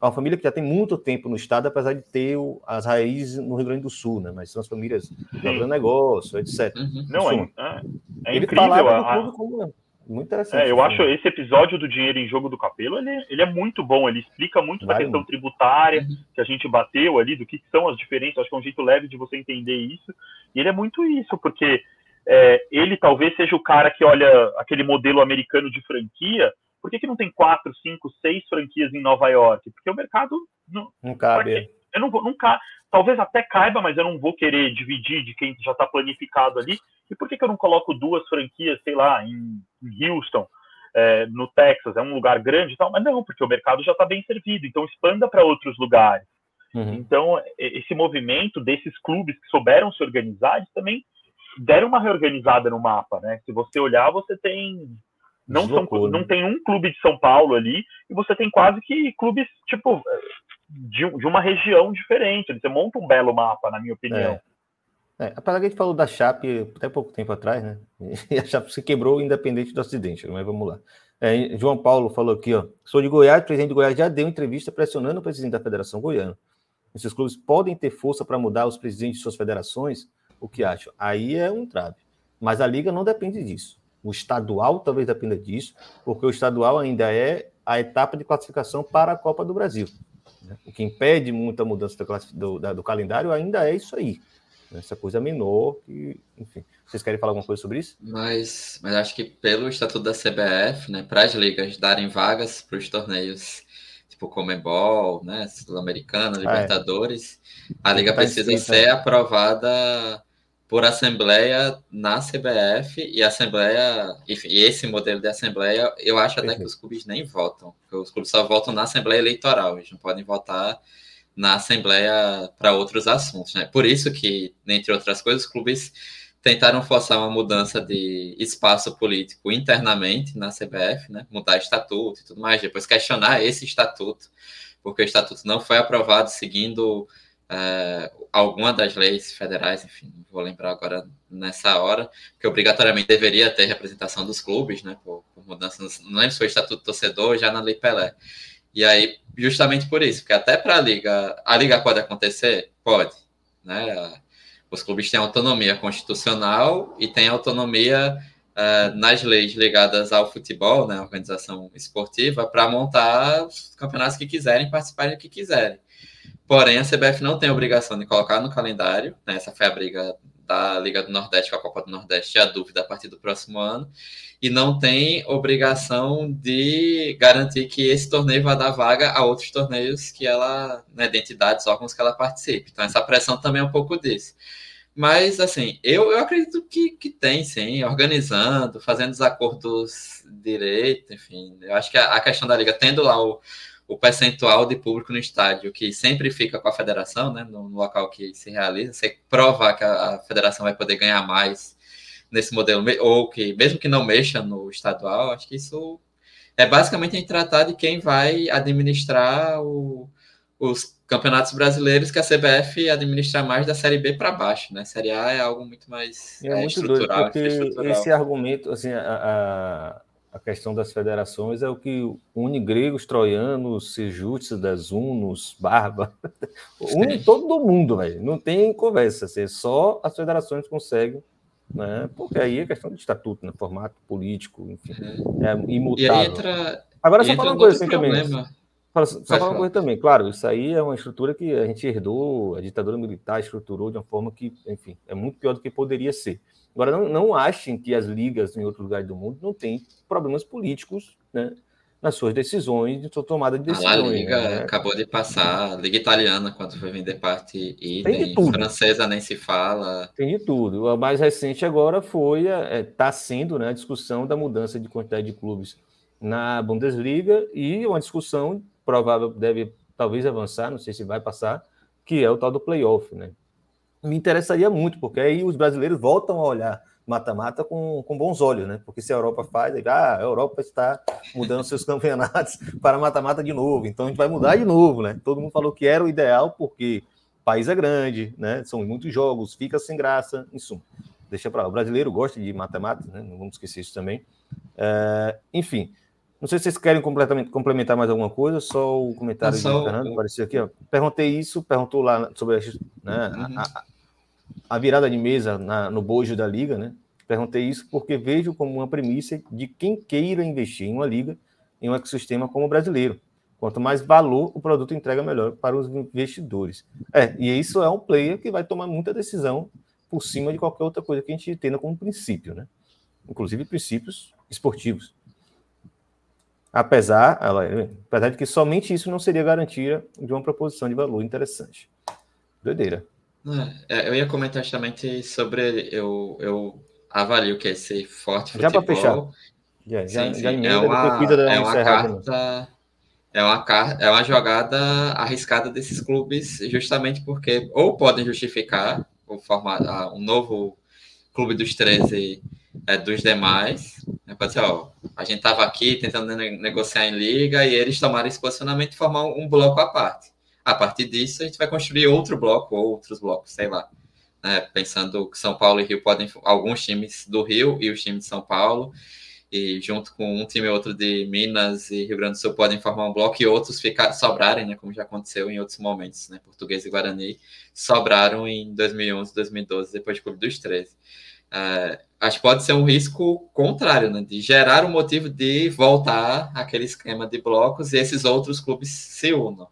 é uma família que já tem muito tempo no estado, apesar de ter o, as raízes no Rio Grande do Sul, né? Mas são as famílias do negócio, etc. Uhum. Não, é, é, é ele incrível. Falava do clube como muito interessante. É, eu assim. acho esse episódio do dinheiro em jogo do Capelo, ele, ele é muito bom, ele explica muito Vai da questão muito. tributária uhum. que a gente bateu ali, do que são as diferenças, acho que é um jeito leve de você entender isso. E ele é muito isso, porque é, ele talvez seja o cara que olha aquele modelo americano de franquia por que, que não tem quatro, cinco, seis franquias em Nova York? Porque o mercado não, não cabe. Eu não vou, nunca, talvez até caiba, mas eu não vou querer dividir de quem já está planificado ali. E por que, que eu não coloco duas franquias, sei lá, em, em Houston, é, no Texas? É um lugar grande e tal, mas não, porque o mercado já está bem servido. Então expanda para outros lugares. Uhum. Então, esse movimento desses clubes que souberam se organizar, eles também deram uma reorganizada no mapa, né? Se você olhar, você tem não, são, não tem um clube de São Paulo ali, e você tem quase que clubes, tipo, de, de uma região diferente. Você monta um belo mapa, na minha opinião. É. É, apesar que a gente falou da Chape até pouco tempo atrás, né? E a Chape se quebrou independente do acidente, mas vamos lá. É, João Paulo falou aqui, ó. Sou de Goiás, o presidente de Goiás já deu entrevista pressionando o presidente da Federação Goiana. Esses clubes podem ter força para mudar os presidentes de suas federações? O que acham? Aí é um trave. Mas a liga não depende disso. O estadual talvez dependa disso, porque o estadual ainda é a etapa de classificação para a Copa do Brasil. Né? O que impede muita mudança do, do, do calendário ainda é isso aí. Né? Essa coisa menor que, enfim. Vocês querem falar alguma coisa sobre isso? Mas, mas acho que pelo estatuto da CBF, né, para as ligas darem vagas para os torneios tipo Comebol, né, Sul-Americana, Libertadores, ah, é. a liga tá precisa ser aprovada por assembleia na CBF e assembleia, enfim, e esse modelo de assembleia, eu acho até que os clubes nem votam, os clubes só votam na assembleia eleitoral, eles não podem votar na assembleia para outros assuntos, né? Por isso que, entre outras coisas, os clubes tentaram forçar uma mudança de espaço político internamente na CBF, né? Mudar estatuto e tudo mais, depois questionar esse estatuto, porque o estatuto não foi aprovado seguindo uh, alguma das leis federais, enfim, não vou lembrar agora nessa hora, que obrigatoriamente deveria ter representação dos clubes, né, por, por mudanças, não lembro se foi o Estatuto Torcedor já na Lei Pelé. E aí, justamente por isso, porque até para a Liga, a Liga pode acontecer? Pode, né, os clubes têm autonomia constitucional e têm autonomia uh, nas leis ligadas ao futebol, né, organização esportiva, para montar os campeonatos que quiserem, participar do que quiserem. Porém, a CBF não tem obrigação de colocar no calendário, né? essa foi a briga da Liga do Nordeste com a Copa do Nordeste, a dúvida a partir do próximo ano, e não tem obrigação de garantir que esse torneio vai dar vaga a outros torneios que ela, né, de entidades, órgãos que ela participe. Então, essa pressão também é um pouco disso. Mas, assim, eu, eu acredito que, que tem, sim, organizando, fazendo os acordos direito, enfim. Eu acho que a, a questão da Liga, tendo lá o, o percentual de público no estádio, que sempre fica com a federação, né, no, no local que se realiza, você provar que a, a, federação vai poder ganhar mais nesse modelo, ou que mesmo que não mexa no estadual, acho que isso é basicamente em tratar de quem vai administrar o, os campeonatos brasileiros que a CBF administra mais da Série B para baixo, né? Série A é algo muito mais é, é muito estrutural, doido, esse argumento, assim, a, a questão das federações é o que une gregos, troianos, sejúcidas, unos, barba, une todo mundo, velho. Não tem conversa, assim, só as federações conseguem, né? Porque aí é questão de estatuto, né? formato político, enfim, é imutável. E aí entra, Agora só falar uma coisa assim problema. também. Só, falar uma coisa também, claro, isso aí é uma estrutura que a gente herdou, a ditadura militar estruturou de uma forma que, enfim, é muito pior do que poderia ser. Agora, não, não achem que as ligas em outros lugares do mundo não têm problemas políticos né, nas suas decisões, de sua tomada de decisões. A Liga né? acabou de passar, a Liga Italiana, quando foi vender parte idem, francesa nem se fala. Tem de tudo. A mais recente agora foi, está é, tá sendo né, a discussão da mudança de quantidade de clubes na Bundesliga e uma discussão provável deve talvez avançar, não sei se vai passar, que é o tal do playoff, né? me interessaria muito, porque aí os brasileiros voltam a olhar mata-mata com, com bons olhos, né? Porque se a Europa faz, ah, a Europa está mudando seus campeonatos para mata-mata de novo, então a gente vai mudar de novo, né? Todo mundo falou que era o ideal, porque o país é grande, né? São muitos jogos, fica sem graça, em suma. Deixa para lá. O brasileiro gosta de mata-mata, né? Não vamos esquecer isso também. É, enfim, não sei se vocês querem completamente complementar mais alguma coisa, só o comentário só... do Fernando apareceu aqui. Ó. Perguntei isso, perguntou lá sobre a, né, uhum. a, a, virada de mesa na, no bojo da liga, né? Perguntei isso porque vejo como uma premissa de quem queira investir em uma liga, em um ecossistema como o brasileiro. Quanto mais valor o produto entrega, melhor para os investidores. É, e isso é um player que vai tomar muita decisão por cima de qualquer outra coisa que a gente tenha como princípio, né? Inclusive princípios esportivos. Apesar, ela, apesar de que somente isso não seria garantia de uma proposição de valor interessante. Doideira. É, é eu ia comentar justamente sobre. Eu, eu avalio que esse forte futebol. Já para fechar. Já, já, sim, sim. já é uma, é uma carta. É uma, é uma jogada arriscada desses clubes, justamente porque ou podem justificar o formato, um novo clube dos 13 é, dos demais. Né? Pode ser, ó, a gente estava aqui tentando negociar em liga e eles tomaram esse posicionamento e formar um bloco à parte. A partir disso, a gente vai construir outro bloco, outros blocos, sei lá. né, pensando que São Paulo e Rio podem, alguns times do Rio e os times de São Paulo, e junto com um time ou outro de Minas e Rio Grande do Sul podem formar um bloco e outros ficar, sobrarem, né, como já aconteceu em outros momentos, né, Português e Guarani sobraram em 2011, 2012, depois do Clube dos 13. É, acho que pode ser um risco contrário, né, de gerar um motivo de voltar aquele esquema de blocos e esses outros clubes se unam.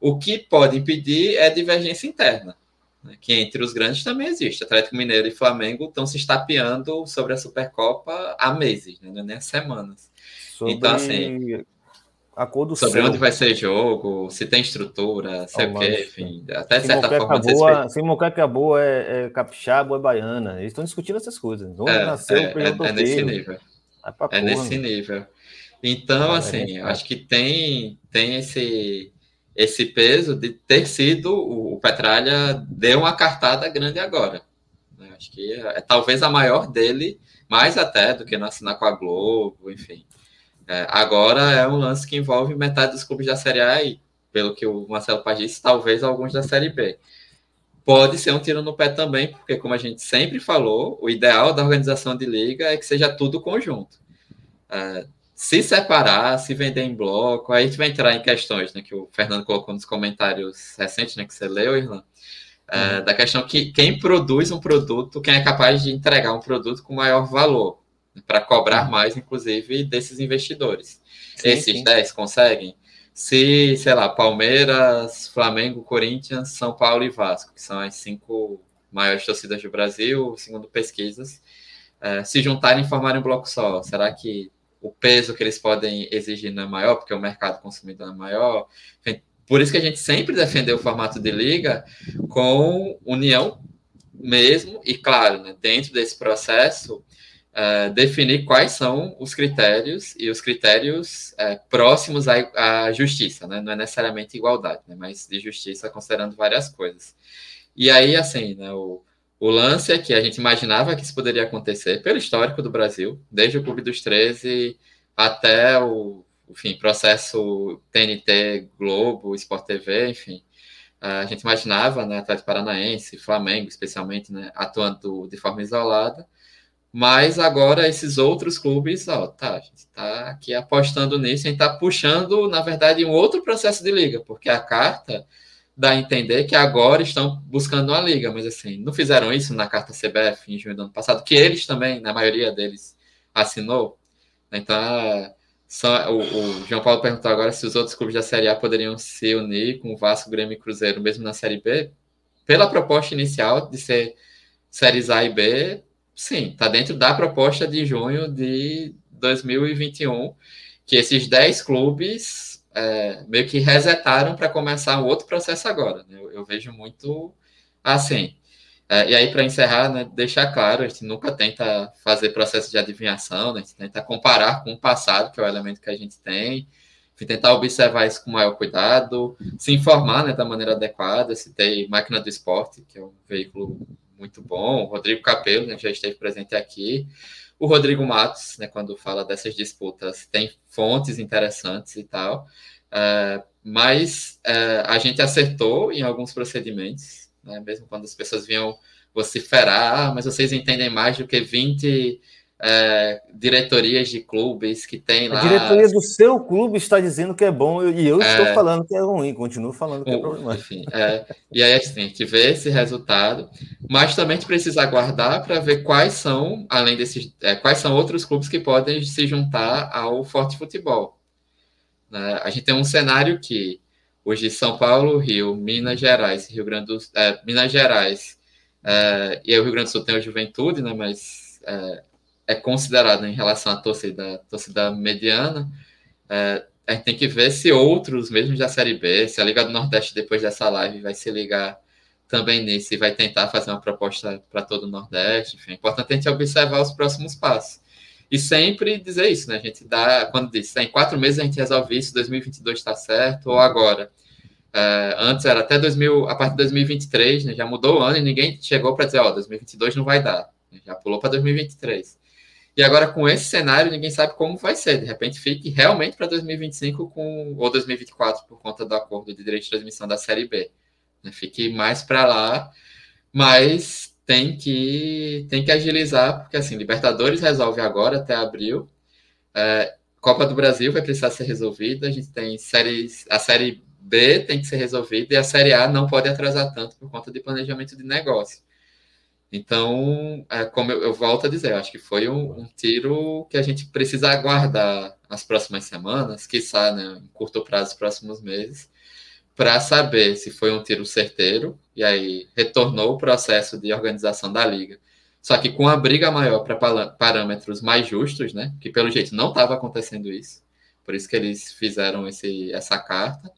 O que pode impedir é divergência interna né, que entre os grandes também existe. Atlético Mineiro e Flamengo estão se estapeando sobre a Supercopa há meses, né, é nem há semanas. Sobre então, assim. A cor do sobre céu. onde vai ser jogo, se tem estrutura, sei o quê, enfim. Até de certa forma. Boa, se Moqueca boa é, é capixaba ou é baiana. Eles estão discutindo essas coisas. Onde é, nasceu é, é, é nesse nível. É nesse nível. Então, assim, acho que tem, tem esse esse peso de ter sido o, Petralha deu uma cartada grande agora. Né? Acho que é, é, talvez a maior dele, mais até do que não assinar com a Globo, enfim. É, agora é um lance que envolve metade dos clubes da Série A e, pelo que o Marcelo Paz disse, talvez alguns da Série B. Pode ser um tiro no pé também, porque, como a gente sempre falou, o ideal da organização de liga é que seja tudo conjunto. É, se separar, se vender em bloco, aí a gente vai entrar em questões, né, que o Fernando colocou nos comentários recentes, né, que você leu, Irlan, é, uhum. da questão que quem produz um produto, quem é capaz de entregar um produto com maior valor, para cobrar uhum. mais, inclusive, desses investidores. Sim, Esses sim. 10 conseguem? Se, sei lá, Palmeiras, Flamengo, Corinthians, São Paulo e Vasco, que são as cinco maiores torcidas do Brasil, segundo pesquisas, é, se juntarem e formarem um bloco só, será que o peso que eles podem exigir não é maior, porque o mercado consumidor é maior. Por isso que a gente sempre defendeu o formato de liga com união mesmo, e claro, né, dentro desse processo, uh, definir quais são os critérios e os critérios uh, próximos à, à justiça, né? não é necessariamente igualdade, né? mas de justiça considerando várias coisas. E aí, assim, né, o, o lance é que a gente imaginava que isso poderia acontecer pelo histórico do Brasil, desde o Clube dos 13 até o enfim, processo TNT, Globo, Sport TV, enfim. A gente imaginava, né, Atlético Paranaense, Flamengo, especialmente, né, atuando de forma isolada. Mas agora esses outros clubes, ó, tá, a gente está aqui apostando nisso, a gente está puxando, na verdade, um outro processo de liga, porque a carta dá a entender que agora estão buscando uma liga, mas assim, não fizeram isso na carta CBF em junho do ano passado, que eles também, na maioria deles, assinou. Então, só, o, o, João Paulo perguntou agora se os outros clubes da Série A poderiam se unir com o Vasco, Grêmio e Cruzeiro, mesmo na Série B. Pela proposta inicial de ser Séries A e B, sim, está dentro da proposta de junho de 2021, que esses 10 clubes é, meio que resetaram para começar um outro processo agora. Né? Eu, eu, vejo muito assim. É, e aí, para encerrar, né, deixar claro, a gente nunca tenta fazer processo de adivinhação, né? a gente tenta comparar com o passado, que é o elemento que a gente tem, tentar observar isso com maior cuidado, se informar né, da maneira adequada. Citei Máquina do Esporte, que é um veículo muito bom, o Rodrigo Capello, né, já esteve presente aqui. O Rodrigo Matos, né, quando fala dessas disputas, tem fontes interessantes e tal, uh, mas uh, a gente acertou em alguns procedimentos, né, mesmo quando as pessoas vinham vociferar, ah, mas vocês entendem mais do que 20 é, diretorias de clubes que tem lá. A diretoria do seu clube está dizendo que é bom e eu é, estou falando que é ruim, continuo falando que é problemático. Enfim, é, e aí assim, a gente vê esse resultado, mas também a gente precisa aguardar para ver quais são, além desses, é, quais são outros clubes que podem se juntar ao Forte Futebol. Né? A gente tem um cenário que hoje São Paulo, Rio, Minas Gerais, Rio Grande do é, Minas Gerais é, e aí o Rio Grande do Sul tem a Juventude, né? Mas é considerado em relação à torcida, torcida mediana, é, a gente tem que ver se outros, mesmo da Série B, se a Liga do Nordeste, depois dessa live, vai se ligar também nisso e vai tentar fazer uma proposta para todo o Nordeste. Enfim, é importante a gente observar os próximos passos. E sempre dizer isso, né? A gente dá, quando diz, em quatro meses a gente resolve isso, 2022 está certo, ou agora. É, antes era até 2000, a partir de 2023, né, já mudou o ano e ninguém chegou para dizer, ó, 2022 não vai dar. Já pulou para 2023. E agora, com esse cenário, ninguém sabe como vai ser. De repente, fique realmente para 2025 com, ou 2024, por conta do acordo de direito de transmissão da Série B. Né? Fique mais para lá. mas tem que tem que agilizar, porque assim, Libertadores resolve agora até abril. É, Copa do Brasil vai precisar ser resolvida. A gente tem séries, a série B tem que ser resolvida e a série A não pode atrasar tanto por conta de planejamento de negócio. Então, é, como eu, eu, volto a dizer, acho que foi um, um, tiro que a gente precisa aguardar as próximas semanas, quiçá, né, em curto prazo, os próximos meses, para saber se foi um tiro certeiro e aí retornou o processo de organização da liga. Só que com a briga maior para parâmetros mais justos, né? Que pelo jeito não estava acontecendo isso. Por isso que eles fizeram esse, essa carta.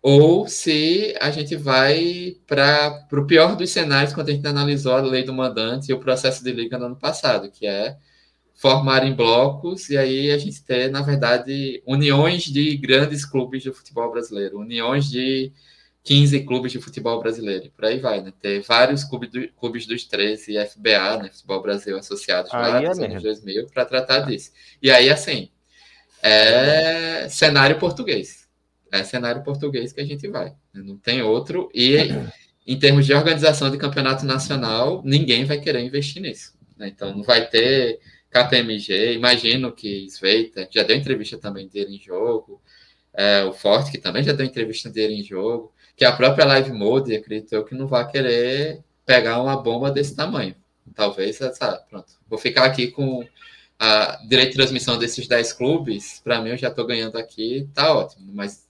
Ou se a gente vai para o pior dos cenários quando a gente analisou a lei do mandante e o processo de liga no ano passado, que é formar em blocos e aí a gente ter, na verdade, uniões de grandes clubes de futebol brasileiro, uniões de 15 clubes de futebol brasileiro, e por aí vai, né? Ter vários clubes, do, clubes dos 13 e FBA, né? Futebol Brasil associados aí lá é nos anos 2000 para tratar disso. E aí, assim, é cenário português. É cenário português que a gente vai. Né? Não tem outro. E em termos de organização de campeonato nacional, ninguém vai querer investir nisso. Né? Então, não vai ter KPMG. Imagino que Sveita já deu entrevista também dele em jogo. É, o Forte, que também já deu entrevista dele em jogo que a própria Live Mode acreditou que não vai querer pegar uma bomba desse tamanho. Talvez, pronto. Vou ficar aqui com a direito de transmissão desses 10 clubes, para mim eu já estou ganhando aqui, tá ótimo. Mas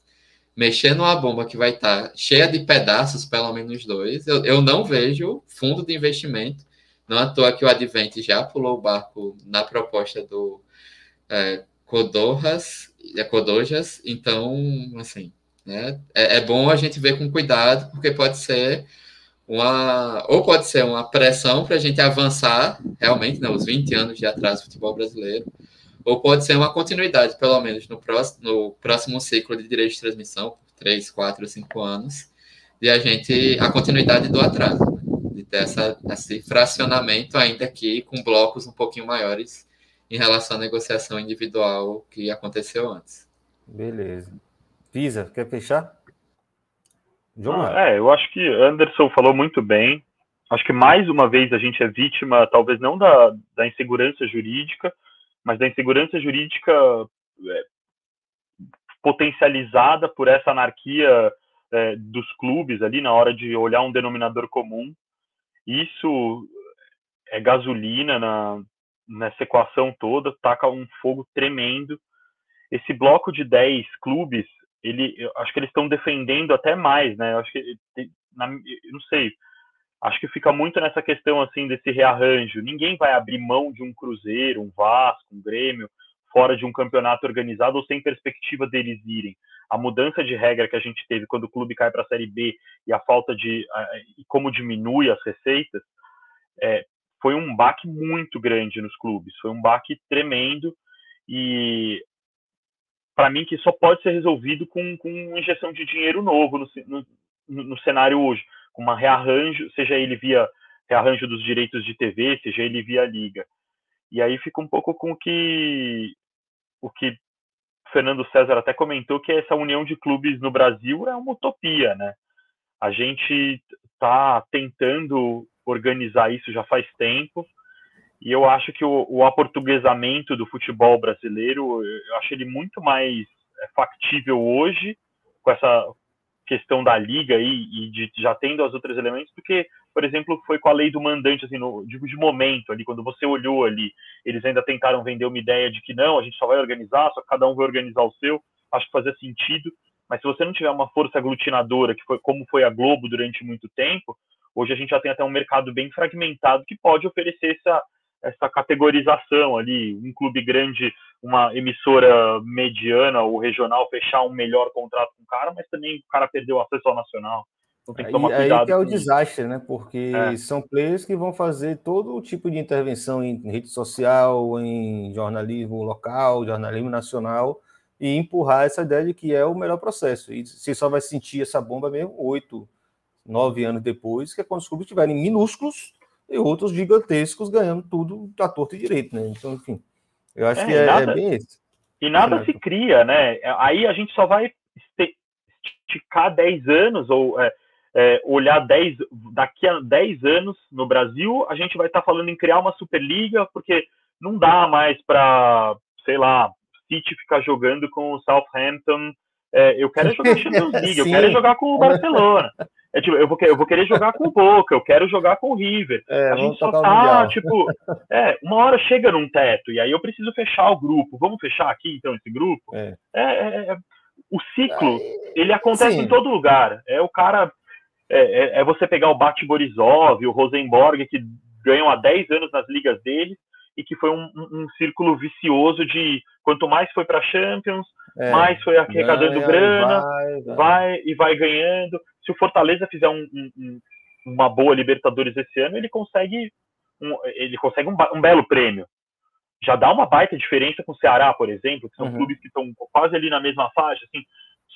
mexer numa bomba que vai estar tá cheia de pedaços, pelo menos dois, eu, eu não vejo fundo de investimento. Não à toa que o Advent já pulou o barco na proposta do é, Codorras, é Codojas, então, assim, né? É, é bom a gente ver com cuidado, porque pode ser uma ou pode ser uma pressão para a gente avançar realmente, né, os 20 anos de atraso do futebol brasileiro, ou pode ser uma continuidade, pelo menos no próximo, no próximo ciclo de direito de transmissão, por 3, 4, 5 anos, de a gente, a continuidade do atraso, né, de ter essa, esse fracionamento ainda aqui com blocos um pouquinho maiores em relação à negociação individual que aconteceu antes. Beleza. Pisa, quer fechar? Ah, é, eu acho que Anderson falou muito bem. Acho que mais uma vez a gente é vítima, talvez não da, da insegurança jurídica, mas da insegurança jurídica é, potencializada por essa anarquia é, dos clubes ali na hora de olhar um denominador comum. Isso é gasolina na, nessa equação toda, taca um fogo tremendo. Esse bloco de 10 clubes ele, acho que eles estão defendendo até mais, né? Eu acho que, na, não sei, acho que fica muito nessa questão assim desse rearranjo. Ninguém vai abrir mão de um Cruzeiro, um Vasco, um Grêmio fora de um campeonato organizado ou sem perspectiva deles irem. A mudança de regra que a gente teve quando o clube cai para a Série B e a falta de e como diminui as receitas é, foi um baque muito grande nos clubes, foi um baque tremendo e para mim, que só pode ser resolvido com, com injeção de dinheiro novo no, no, no, cenário hoje, uma rearranjo, seja ele via rearranjo dos direitos de TV, seja ele via liga. E aí fica um pouco com o que o que Fernando César até comentou que essa união de clubes no Brasil é uma utopia, né? A gente está tentando organizar isso já faz tempo. E eu acho que o, o aportuguesamento do futebol brasileiro, eu acho ele muito mais é, factível hoje, com essa questão da liga aí, e de já tendo os outros elementos, do que, por exemplo, foi com a lei do mandante, assim, no, digo de momento ali, quando você olhou ali, eles ainda tentaram vender uma ideia de que não, a gente só vai organizar, só cada um vai organizar o seu, acho que fazia sentido, mas se você não tiver uma força aglutinadora, que foi como foi a Globo durante muito tempo, hoje a gente já tem até um mercado bem fragmentado que pode oferecer essa, essa categorização ali, um clube grande, uma emissora mediana ou regional fechar um melhor contrato com o cara, mas também o cara perdeu acesso ao nacional. Então tem que tomar aí, cuidado. Aí que é o desastre, né? Porque é. são players que vão fazer todo tipo de intervenção em rede social, em jornalismo local, jornalismo nacional, e empurrar essa ideia de que é o melhor processo. E você só vai sentir essa bomba mesmo oito, nove anos depois, que é quando os clubes estiverem minúsculos e outros gigantescos ganhando tudo da torta e direito, né? Então, enfim, eu acho é, que é, nada, é, bem esse. E nada se cria, né? Aí a gente só vai esticar 10 anos ou é, é, olhar 10, daqui a 10 anos no Brasil, a gente vai estar tá falando em criar uma Superliga, porque não dá mais para, sei lá, City ficar jogando com o Southampton. É, eu quero jogar Champions League, eu quero jogar com o Barcelona. É, tipo, eu, vou, eu vou querer jogar com o Boca, eu quero jogar com o River. É, a gente só tá, tipo, é, uma hora chega num teto, e aí eu preciso fechar o grupo. Vamos fechar aqui, então, esse grupo? É. é, é, é o ciclo, ele acontece Sim. em todo lugar. É o cara. É, é, você pegar o Bate Borisov, o Rosenborg, que ganham há 10 anos nas ligas deles, e que foi um, um, um círculo vicioso de quanto mais foi para Champions, é, mais foi arrecadando grana, vai, vai. vai, e vai ganhando. Se o Fortaleza fizer um, uma boa Libertadores esse ano, ele consegue ele consegue um, belo prêmio. Já dá uma baita diferença com o Ceará, por exemplo, que são uhum. clubes que estão quase ali na mesma faixa. Assim,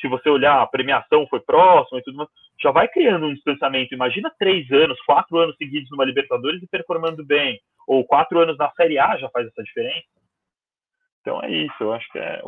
se você olhar, a premiação foi próxima e tudo mais, já vai criando um distanciamento. Imagina três anos, quatro anos seguidos numa Libertadores e performando bem ou quatro anos na Série A já faz essa diferença. Então é isso, eu acho que é,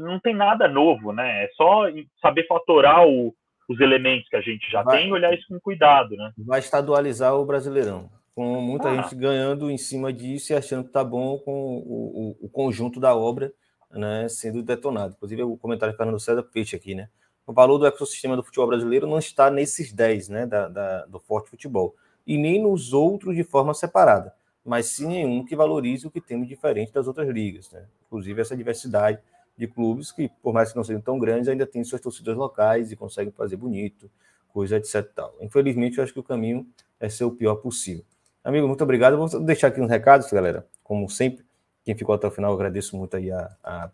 não tem nada novo, né? É só saber fatorar o, os elementos que a gente já vai, tem e olhar isso com cuidado, né? Vai estadualizar o Brasileirão, com muita ah. gente ganhando em cima disso e achando que tá bom com o, o, o, conjunto da obra né, sendo detonado. Inclusive, o comentário de Fernando César Peixe aqui, né? O valor do ecossistema do futebol brasileiro não está nesses 10, né, da, da, do forte futebol, e nem nos outros de forma separada mas sim nenhum que valorize o que temos diferente das outras ligas. Né? Inclusive essa diversidade de clubes que, por mais que não sejam tão grandes, ainda têm suas torcidas locais e conseguem fazer bonito, coisa etc. Tal. Infelizmente, eu acho que o caminho é ser o pior possível. Amigo, muito obrigado. Vou deixar aqui uns recados, galera. Como sempre, quem ficou até o final, agradeço muito aí a, a,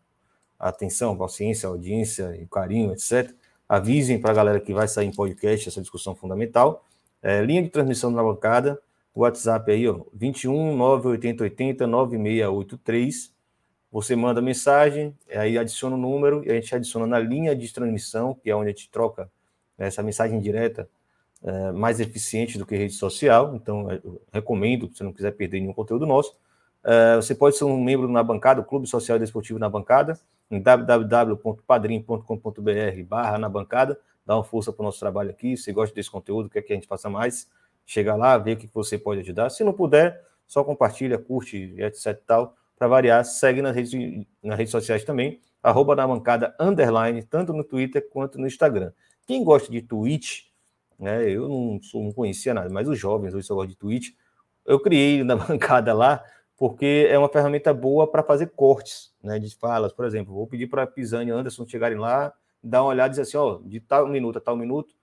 a atenção, a paciência, a audiência e carinho, etc. Avisem para a galera que vai sair em podcast essa discussão fundamental. É, linha de transmissão na bancada, o WhatsApp aí, ó, 21 98080 9683. Você manda mensagem, aí adiciona o número e a gente adiciona na linha de transmissão, que é onde a gente troca né, essa mensagem direta, é, mais eficiente do que rede social. Então, é, recomendo, se não quiser perder nenhum conteúdo nosso. É, você pode ser um membro na bancada, o Clube Social e Desportivo na bancada, em www.padrim.com.br barra na bancada. Dá uma força para o nosso trabalho aqui. Se gosta desse conteúdo, quer que a gente faça mais, chega lá, vê o que você pode ajudar. Se não puder, só compartilha, curte, etc tal. Para variar, segue nas redes, nas redes sociais também, arroba na bancada underline, tanto no Twitter quanto no Instagram. Quem gosta de Twitch, né, eu não, sou, não conhecia nada, mas os jovens hoje só gostam de Twitch. Eu criei na bancada lá porque é uma ferramenta boa para fazer cortes né, de falas. Por exemplo, vou pedir para Pisani e Anderson chegarem lá, dar uma olhada e dizer assim: ó, de tal minuto a tal minuto,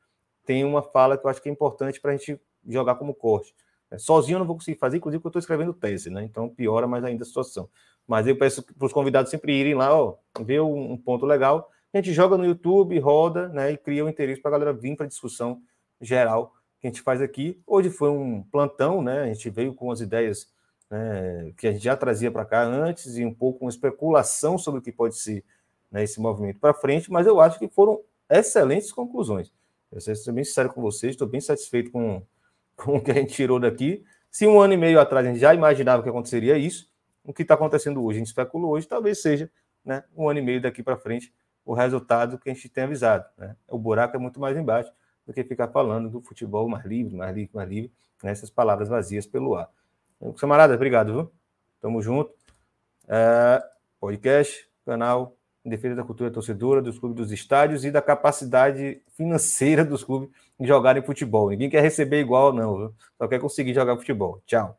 tem uma fala que eu acho que é importante para a gente jogar como corte. É, sozinho eu não vou conseguir fazer, inclusive porque eu estou escrevendo tese, né? Então piora mais ainda a situação. Mas eu peço para os convidados sempre irem lá, ó, ver um ponto legal. A gente joga no YouTube, roda, né? E cria o um interesse para a galera vir para a discussão geral que a gente faz aqui. Hoje foi um plantão, né? A gente veio com as ideias né, que a gente já trazia para cá antes e um pouco uma especulação sobre o que pode ser né, esse movimento para frente, mas eu acho que foram excelentes conclusões. Eu ser bem sincero com vocês, estou bem satisfeito com com o que a gente tirou daqui. Se um ano e meio atrás a gente já imaginava que aconteceria isso, o que está acontecendo hoje, a gente especulou hoje, talvez seja né, um ano e meio daqui para frente o resultado que a gente tem avisado. Né? O buraco é muito mais embaixo do que ficar falando do futebol mais livre, mais livre, mais livre, nessas né, palavras vazias pelo ar. Então, camarada, obrigado, viu? Tamo junto. É, podcast, canal em defesa da cultura torcedora, dos clubes dos estádios e da capacidade financeira dos clubes em jogarem futebol. Ninguém quer receber igual, não, viu? só quer conseguir jogar futebol. Tchau.